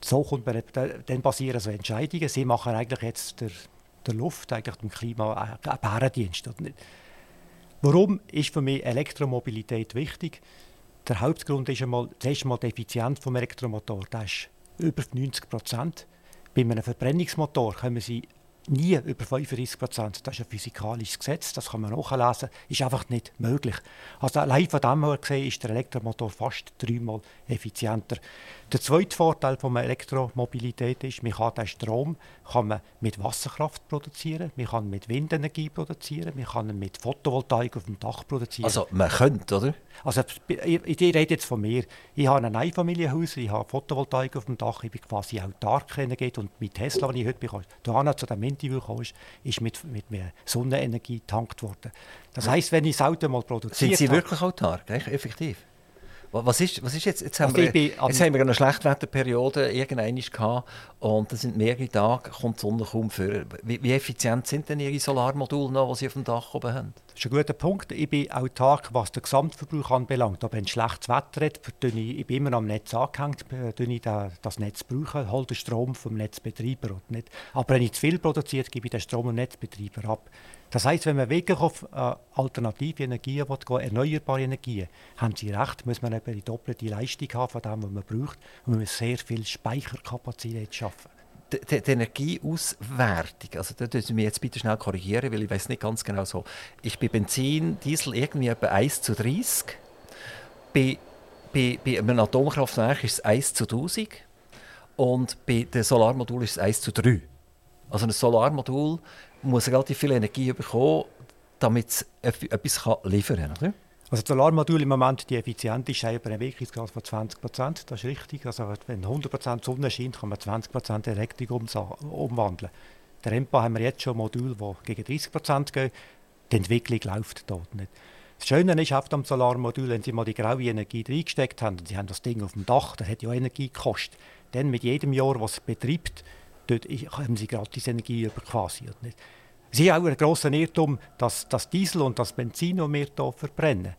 Speaker 3: So kommt man, dann passieren so Entscheidungen. Sie machen eigentlich jetzt der, der Luft, eigentlich dem Klima einen Bärendienst. Warum ist für mich Elektromobilität wichtig? Der Hauptgrund ist einmal, zuerst einmal die Effizienz des Elektromotors. Das ist über 90 Prozent. Bei einem Verbrennungsmotor können Sie nie über 35 Prozent. Das ist ein physikalisches Gesetz, das kann man nachlesen, ist einfach nicht möglich. Also allein von dem her gesehen ist der Elektromotor fast dreimal effizienter. Der zweite Vorteil von Elektromobilität ist, man kann den Strom kann man mit Wasserkraft produzieren, man kann mit Windenergie produzieren, man kann ihn mit Photovoltaik auf dem Dach produzieren.
Speaker 2: Also man könnte, oder?
Speaker 3: Also ich, ich rede jetzt von mir. Ich habe ein Einfamilienhaus, ich habe Photovoltaik auf dem Dach, ich bin quasi autark geht und mit Tesla, wenn ich heute bekomme, zu dem Interview kam, ist, ist mit, mit Sonnenenergie getankt worden. Das heisst, wenn ich das Auto mal produziere...
Speaker 2: Sind Sie wirklich autark, effektiv? Was ist, was ist jetzt? Jetzt haben, also wir, jetzt haben wir eine Schlechtwetterperiode irgendwann gehabt und das sind mehrere Tage, kommt die Sonne kaum für. Wie, wie, effizient sind denn Ihre Solarmodule noch, die Sie auf dem Dach oben haben?
Speaker 3: Das ist ein guter Punkt. Ich bin autark, was den Gesamtverbrauch anbelangt. Aber wenn schlechtes Wetter hat, ich, ich bin immer am Netz angehängt, ich das Netz brauchen, hole den Strom vom Netzbetreiber. Nicht. Aber wenn ich zu viel produziert, gebe ich den Strom dem Netzbetreiber ab. Das heißt, wenn man wirklich auf äh, alternative Energien will, erneuerbare Energien, haben Sie recht, muss man eben die doppelte Leistung haben von dem, was man braucht. Und man muss sehr viel Speicherkapazität schaffen.
Speaker 2: Die, die, die, Energieauswertung, also da müssen mich jetzt bitte schnell korrigieren, weil ich weiß nicht ganz genau so. Ist bei Benzin, Diesel irgendwie etwa 1 zu 30. Bei, bei, bei einem Atomkraftwerk ist es 1 zu 1000. Und bei den Solarmodulen ist es 1 zu 3. Also ein Solarmodul muss relativ viel Energie bekommen, damit es etwas liefern kann. Oder?
Speaker 3: Also das Solarmodul im Moment die Effizient ist über einen Wirkungsgrad von 20 Prozent. Das ist richtig. Also wenn 100 Prozent Sonne scheint, kann man 20 Prozent Elektrik umwandeln. Der EMPA haben wir jetzt schon Module, die gegen 30 Prozent gehen. Die Entwicklung läuft dort nicht. Das Schöne ist oft am Solarmodul, wenn Sie mal die graue Energie reingesteckt haben und Sie haben das Ding auf dem Dach, das hat ja Energie gekostet. Dann mit jedem Jahr, was es betreibt, dort haben Sie gratis Energie über quasi. Nicht? Es ist auch ein grosser Irrtum, dass das Diesel und das Benzin, das wir hier verbrennen,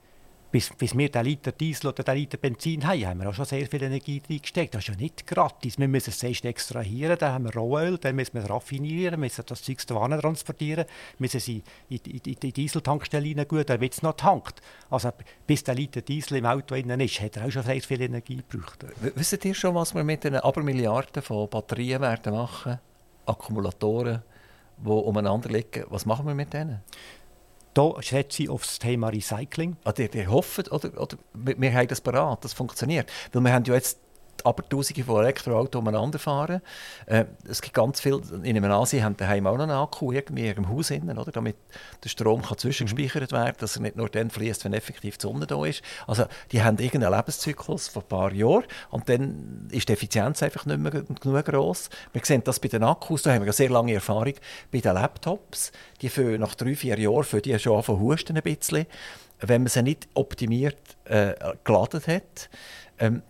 Speaker 3: bis, bis wir den Liter Diesel oder den Liter Benzin haben, haben wir auch schon sehr viel Energie reingesteckt. Das ist ja nicht gratis. Wir müssen es zuerst extrahieren, dann haben wir Rohöl, dann müssen wir es raffinieren, müssen das Zeug zu Wanne transportieren, müssen es in, in, die Dieseltankstelle reingehen, dann wird es noch tankt. Also bis der Liter Diesel im Auto innen ist, hat er auch schon sehr viel Energie gebraucht.
Speaker 2: Wisst ihr schon, was wir mit den Abermilliarden von Batterien werden machen? Akkumulatoren? Die umeinander liegen. Was machen wir mit denen?
Speaker 3: Da schätze ich auf das Thema Recycling.
Speaker 2: Ah, die, die hoffen, oder, oder wir, wir haben das parat, das funktioniert. Weil wir haben ja jetzt aber Tausende von Elektroautos umeinander fahren. Äh, es gibt ganz viel, in einem Asien haben daheim auch noch einen Akku irgendwie im Haus innen, oder, damit der Strom kann zwischengespeichert werden dass er nicht nur dann fließt, wenn effektiv die Sonne da ist. Also die haben irgendeinen Lebenszyklus von ein paar Jahren und dann ist die Effizienz einfach nicht mehr genug groß. Wir sehen das bei den Akkus, da haben wir eine sehr lange Erfahrung bei den Laptops. Die für nach drei, vier Jahren für die schon von husten ein bisschen. Wenn man sie nicht optimiert äh, geladen hat, ähm,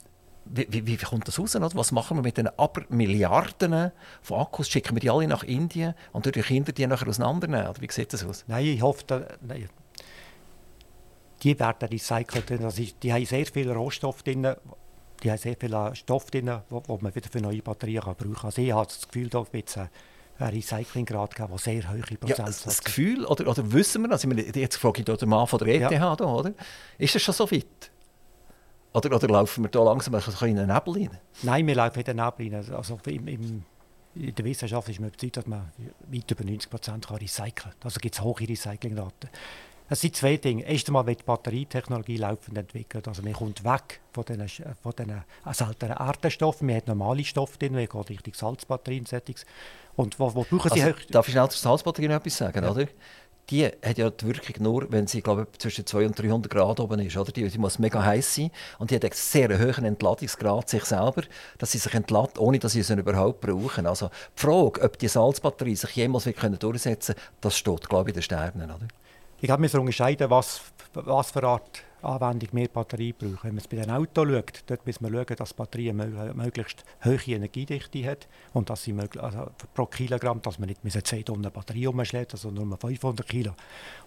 Speaker 2: wie, wie, wie, kommt das raus? Oder? Was machen wir mit den aber Milliarden von Akkus? Schicken wir die alle nach Indien und die Kinder die nachher auseinandernehmen? Oder wie sieht das aus?
Speaker 3: Nein, ich hoffe, da, nein. die werden recycelt. Also die haben sehr viel Rohstoff drin, die haben sehr viel Stoff drin, wo, wo man wieder für neue Batterien kann brauchen kann. Also ich habe das Gefühl, da wird es einen Recyclinggrad geben, der sehr hohe Prozent
Speaker 2: ja, Das Gefühl, oder, oder wissen wir, also jetzt frage ich den Mann von der ETH, ja. da, oder? ist das schon so weit? Oder, oder laufen wir da langsam bisschen in den Nebel rein?
Speaker 3: Nein, wir laufen in den Nebel rein. Also im, im, in der Wissenschaft ist man überzeugt, dass man weit über 90 Prozent recyceln kann. Also gibt es hohe Recyclingraten. Es sind zwei Dinge. Erst einmal wird die Batterietechnologie laufend entwickelt. Also man kommt weg von diesen, von diesen seltenen Erdenstoffen. Man hat normale Stoffe drin, man geht Richtung Salzbatterien. Und wo, wo brauchen Sie
Speaker 2: also, Darf ich schnell zur Salzbatterie noch etwas sagen? Ja. Oder? Die hat ja die Wirkung nur, wenn sie glaube ich, zwischen 200 und 300 Grad oben ist. Oder? Die, die muss mega heiß sein und die hat einen sehr hohen Entladungsgrad sich selber, dass sie sich entladt, ohne dass sie sie überhaupt brauchen. Also die Frage, ob die Salzbatterie sich jemals durchsetzen können, das steht glaube ich in den Sternen. Oder?
Speaker 3: Ich habe mir so unterscheiden, was, was für Art Anwendung mehr Batterie brauchen. Wenn man es bei den Autos schaut, dort muss man schauen, dass die Batterie möglichst hohe Energiedichte hat und dass sie also pro Kilogramm, dass man nicht 10 Tonnen Batterie umschlägt, also nur 500 Kilo.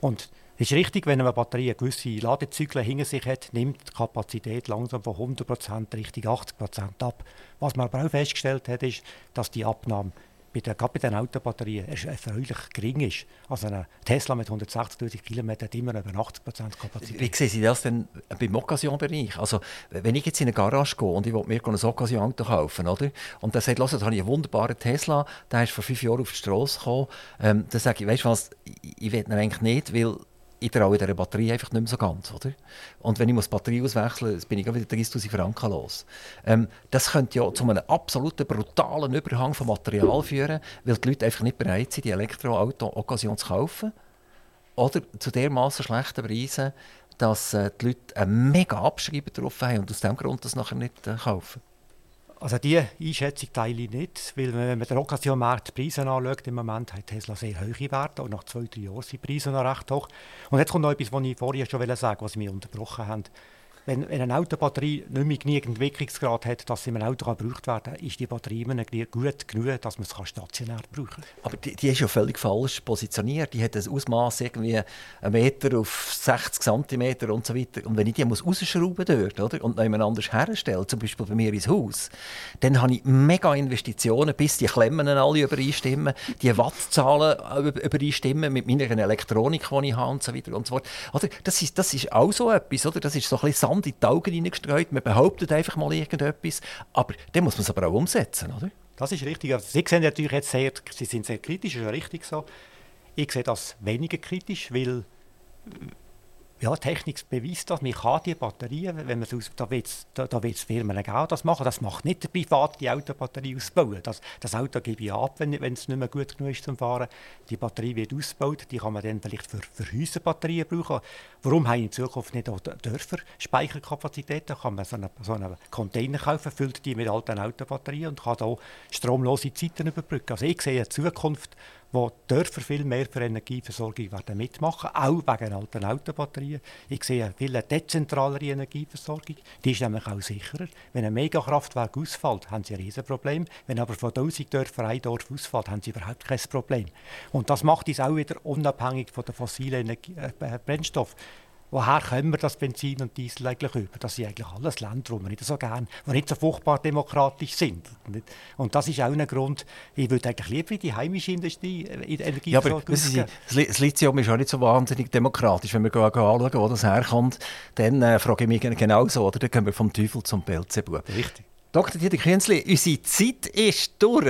Speaker 3: Und es ist richtig, wenn eine Batterie gewisse Ladezyklen hinter sich hat, nimmt die Kapazität langsam von 100% Richtung 80% ab. Was man aber auch festgestellt hat, ist, dass die Abnahme bei der, gerade bei den Autobatterien erfreulich gering ist. Also ein Tesla mit 160'000 km hat immer über 80% Kapazität.
Speaker 2: Wie sehen Sie das denn beim Occasion-Bereich? Also, wenn ich jetzt in eine Garage gehe und ich will mir ein Occasion-Auto kaufen, oder? und der sagt, da habe ich einen wunderbaren Tesla, der ist vor fünf Jahren auf die Straße gekommen, ähm, dann sage ich, weißt du was, ich, will ihn eigentlich nicht, weil ich traue dieser Batterie einfach nicht mehr so ganz. Oder? Und wenn ich die Batterie auswechseln muss, bin ich wieder 30'000 Franken los. Ähm, das könnte ja zu einem absoluten brutalen Überhang von Material führen, weil die Leute einfach nicht bereit sind, die Elektroauto-Occasion zu kaufen. Oder zu dermaßen schlechten Preisen, dass äh, die Leute einen mega Abschreiber drauf haben und aus diesem Grund das nachher nicht äh, kaufen.
Speaker 3: Also diese Einschätzung teile ich nicht, weil wenn man den Occasion-Markt die Preise anschaut, im Moment hat Tesla sehr hohe Werte und nach zwei, drei Jahren sind die Preise noch recht hoch. Und jetzt kommt noch etwas, was ich vorher schon sagen wollte, was Sie mich unterbrochen haben wenn, wenn eine Autobatterie nicht mehr genügend Wirkungsgrad hat, dass sie in einem Auto gebraucht werden kann, ist die Batterie immer gut genug, dass man es stationär brauchen kann.
Speaker 2: Aber die, die, ist ja völlig falsch positioniert. Die hat ein Ausmaß irgendwie einen Meter auf 60 cm und so weiter. Und wenn ich die muss rausschrauben dort, oder, und jemand anders herstelle, zum Beispiel bei mir ins Haus, dann habe ich mega Investitionen, bis die Klemmen alle übereinstimmen, die Wattzahlen übereinstimmen mit meiner Elektronik, die ich habe und so weiter und so fort. Oder, das, ist, das ist auch so etwas, oder? das ist so ein bisschen Sand in die Augen hineingestreut. Man behauptet einfach mal irgendetwas. Aber dann muss man es aber auch umsetzen, oder?
Speaker 3: Das ist richtig. Also Sie sehen natürlich jetzt sehr, Sie sind sehr kritisch, das ist ja richtig so. Ich sehe das weniger kritisch, weil ja, Technik beweist das. Man kann die Batterien, wenn man aus, da will es da, da Firmen auch das machen. Das macht nicht der Privat, die Autobatterie ausbauen. Das, das Auto gebe ich ab, wenn, es nicht mehr gut genug ist zum Fahren. Die Batterie wird ausgebaut, die kann man dann vielleicht für, für Häuserbatterien brauchen. Warum haben in Zukunft nicht auch Dörfer Speicherkapazitäten? Kann man so einen, so einen Container kaufen, füllt die mit alten Autobatterien und kann da stromlose Zeiten überbrücken. Also ich sehe eine Zukunft, wo Dörfer viel mehr für Energieversorgung werden mitmachen, auch wegen alten Autobatterien. Ich sehe eine viel dezentralere Energieversorgung, die ist nämlich auch sicherer. Wenn ein Megakraftwerk ausfällt, haben sie ein Riesenproblem. Wenn aber von 1000 Dörfern ein Dorf ausfällt, haben sie überhaupt kein Problem. Und das macht uns auch wieder unabhängig von den fossilen Energie äh, Brennstoffen woher kommen wir das Benzin und Diesel eigentlich über? Das sind eigentlich alles Länder, die wir nicht so gerne, die nicht so furchtbar demokratisch sind. Und das ist auch ein Grund, ich würde eigentlich lieber in die heimische Industrie äh, in
Speaker 2: Energie ja, aber Sie, das Lithium ist auch nicht so wahnsinnig demokratisch. Wenn wir anschauen, wo das herkommt, dann äh, frage ich mich genauso, oder? Dann kommen wir vom Teufel zum Belzebub.
Speaker 3: Richtig.
Speaker 2: Dr. Dieter Künzli, unsere Zeit ist durch.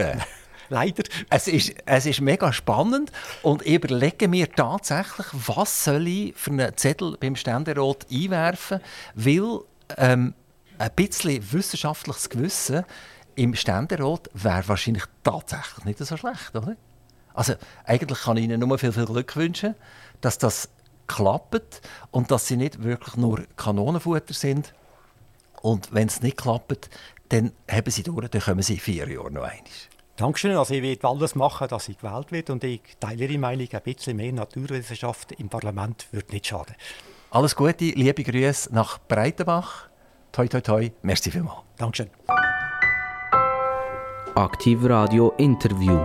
Speaker 3: Leider.
Speaker 2: Es ist, es ist mega spannend und ich überlege mir tatsächlich, was soll ich für einen Zettel beim Ständerat einwerfen, weil ähm, ein bisschen wissenschaftliches Gewissen im Ständerat wäre wahrscheinlich tatsächlich nicht so schlecht, oder? Also eigentlich kann ich Ihnen nur viel, viel Glück wünschen, dass das klappt und dass Sie nicht wirklich nur Kanonenfutter sind. Und wenn es nicht klappt, dann haben Sie durch, dann kommen Sie vier Jahre noch einmal.
Speaker 3: Dankeschön. Also ich werde alles machen, dass ich gewählt werde und ich teile Ihre Meinung, ein bisschen mehr Naturwissenschaft im Parlament würde nicht schaden.
Speaker 2: Alles Gute, liebe Grüße nach Breitenbach. Toi, toi, toi. Merci vielmals.
Speaker 3: Dankeschön.
Speaker 1: Aktiv Radio Interview.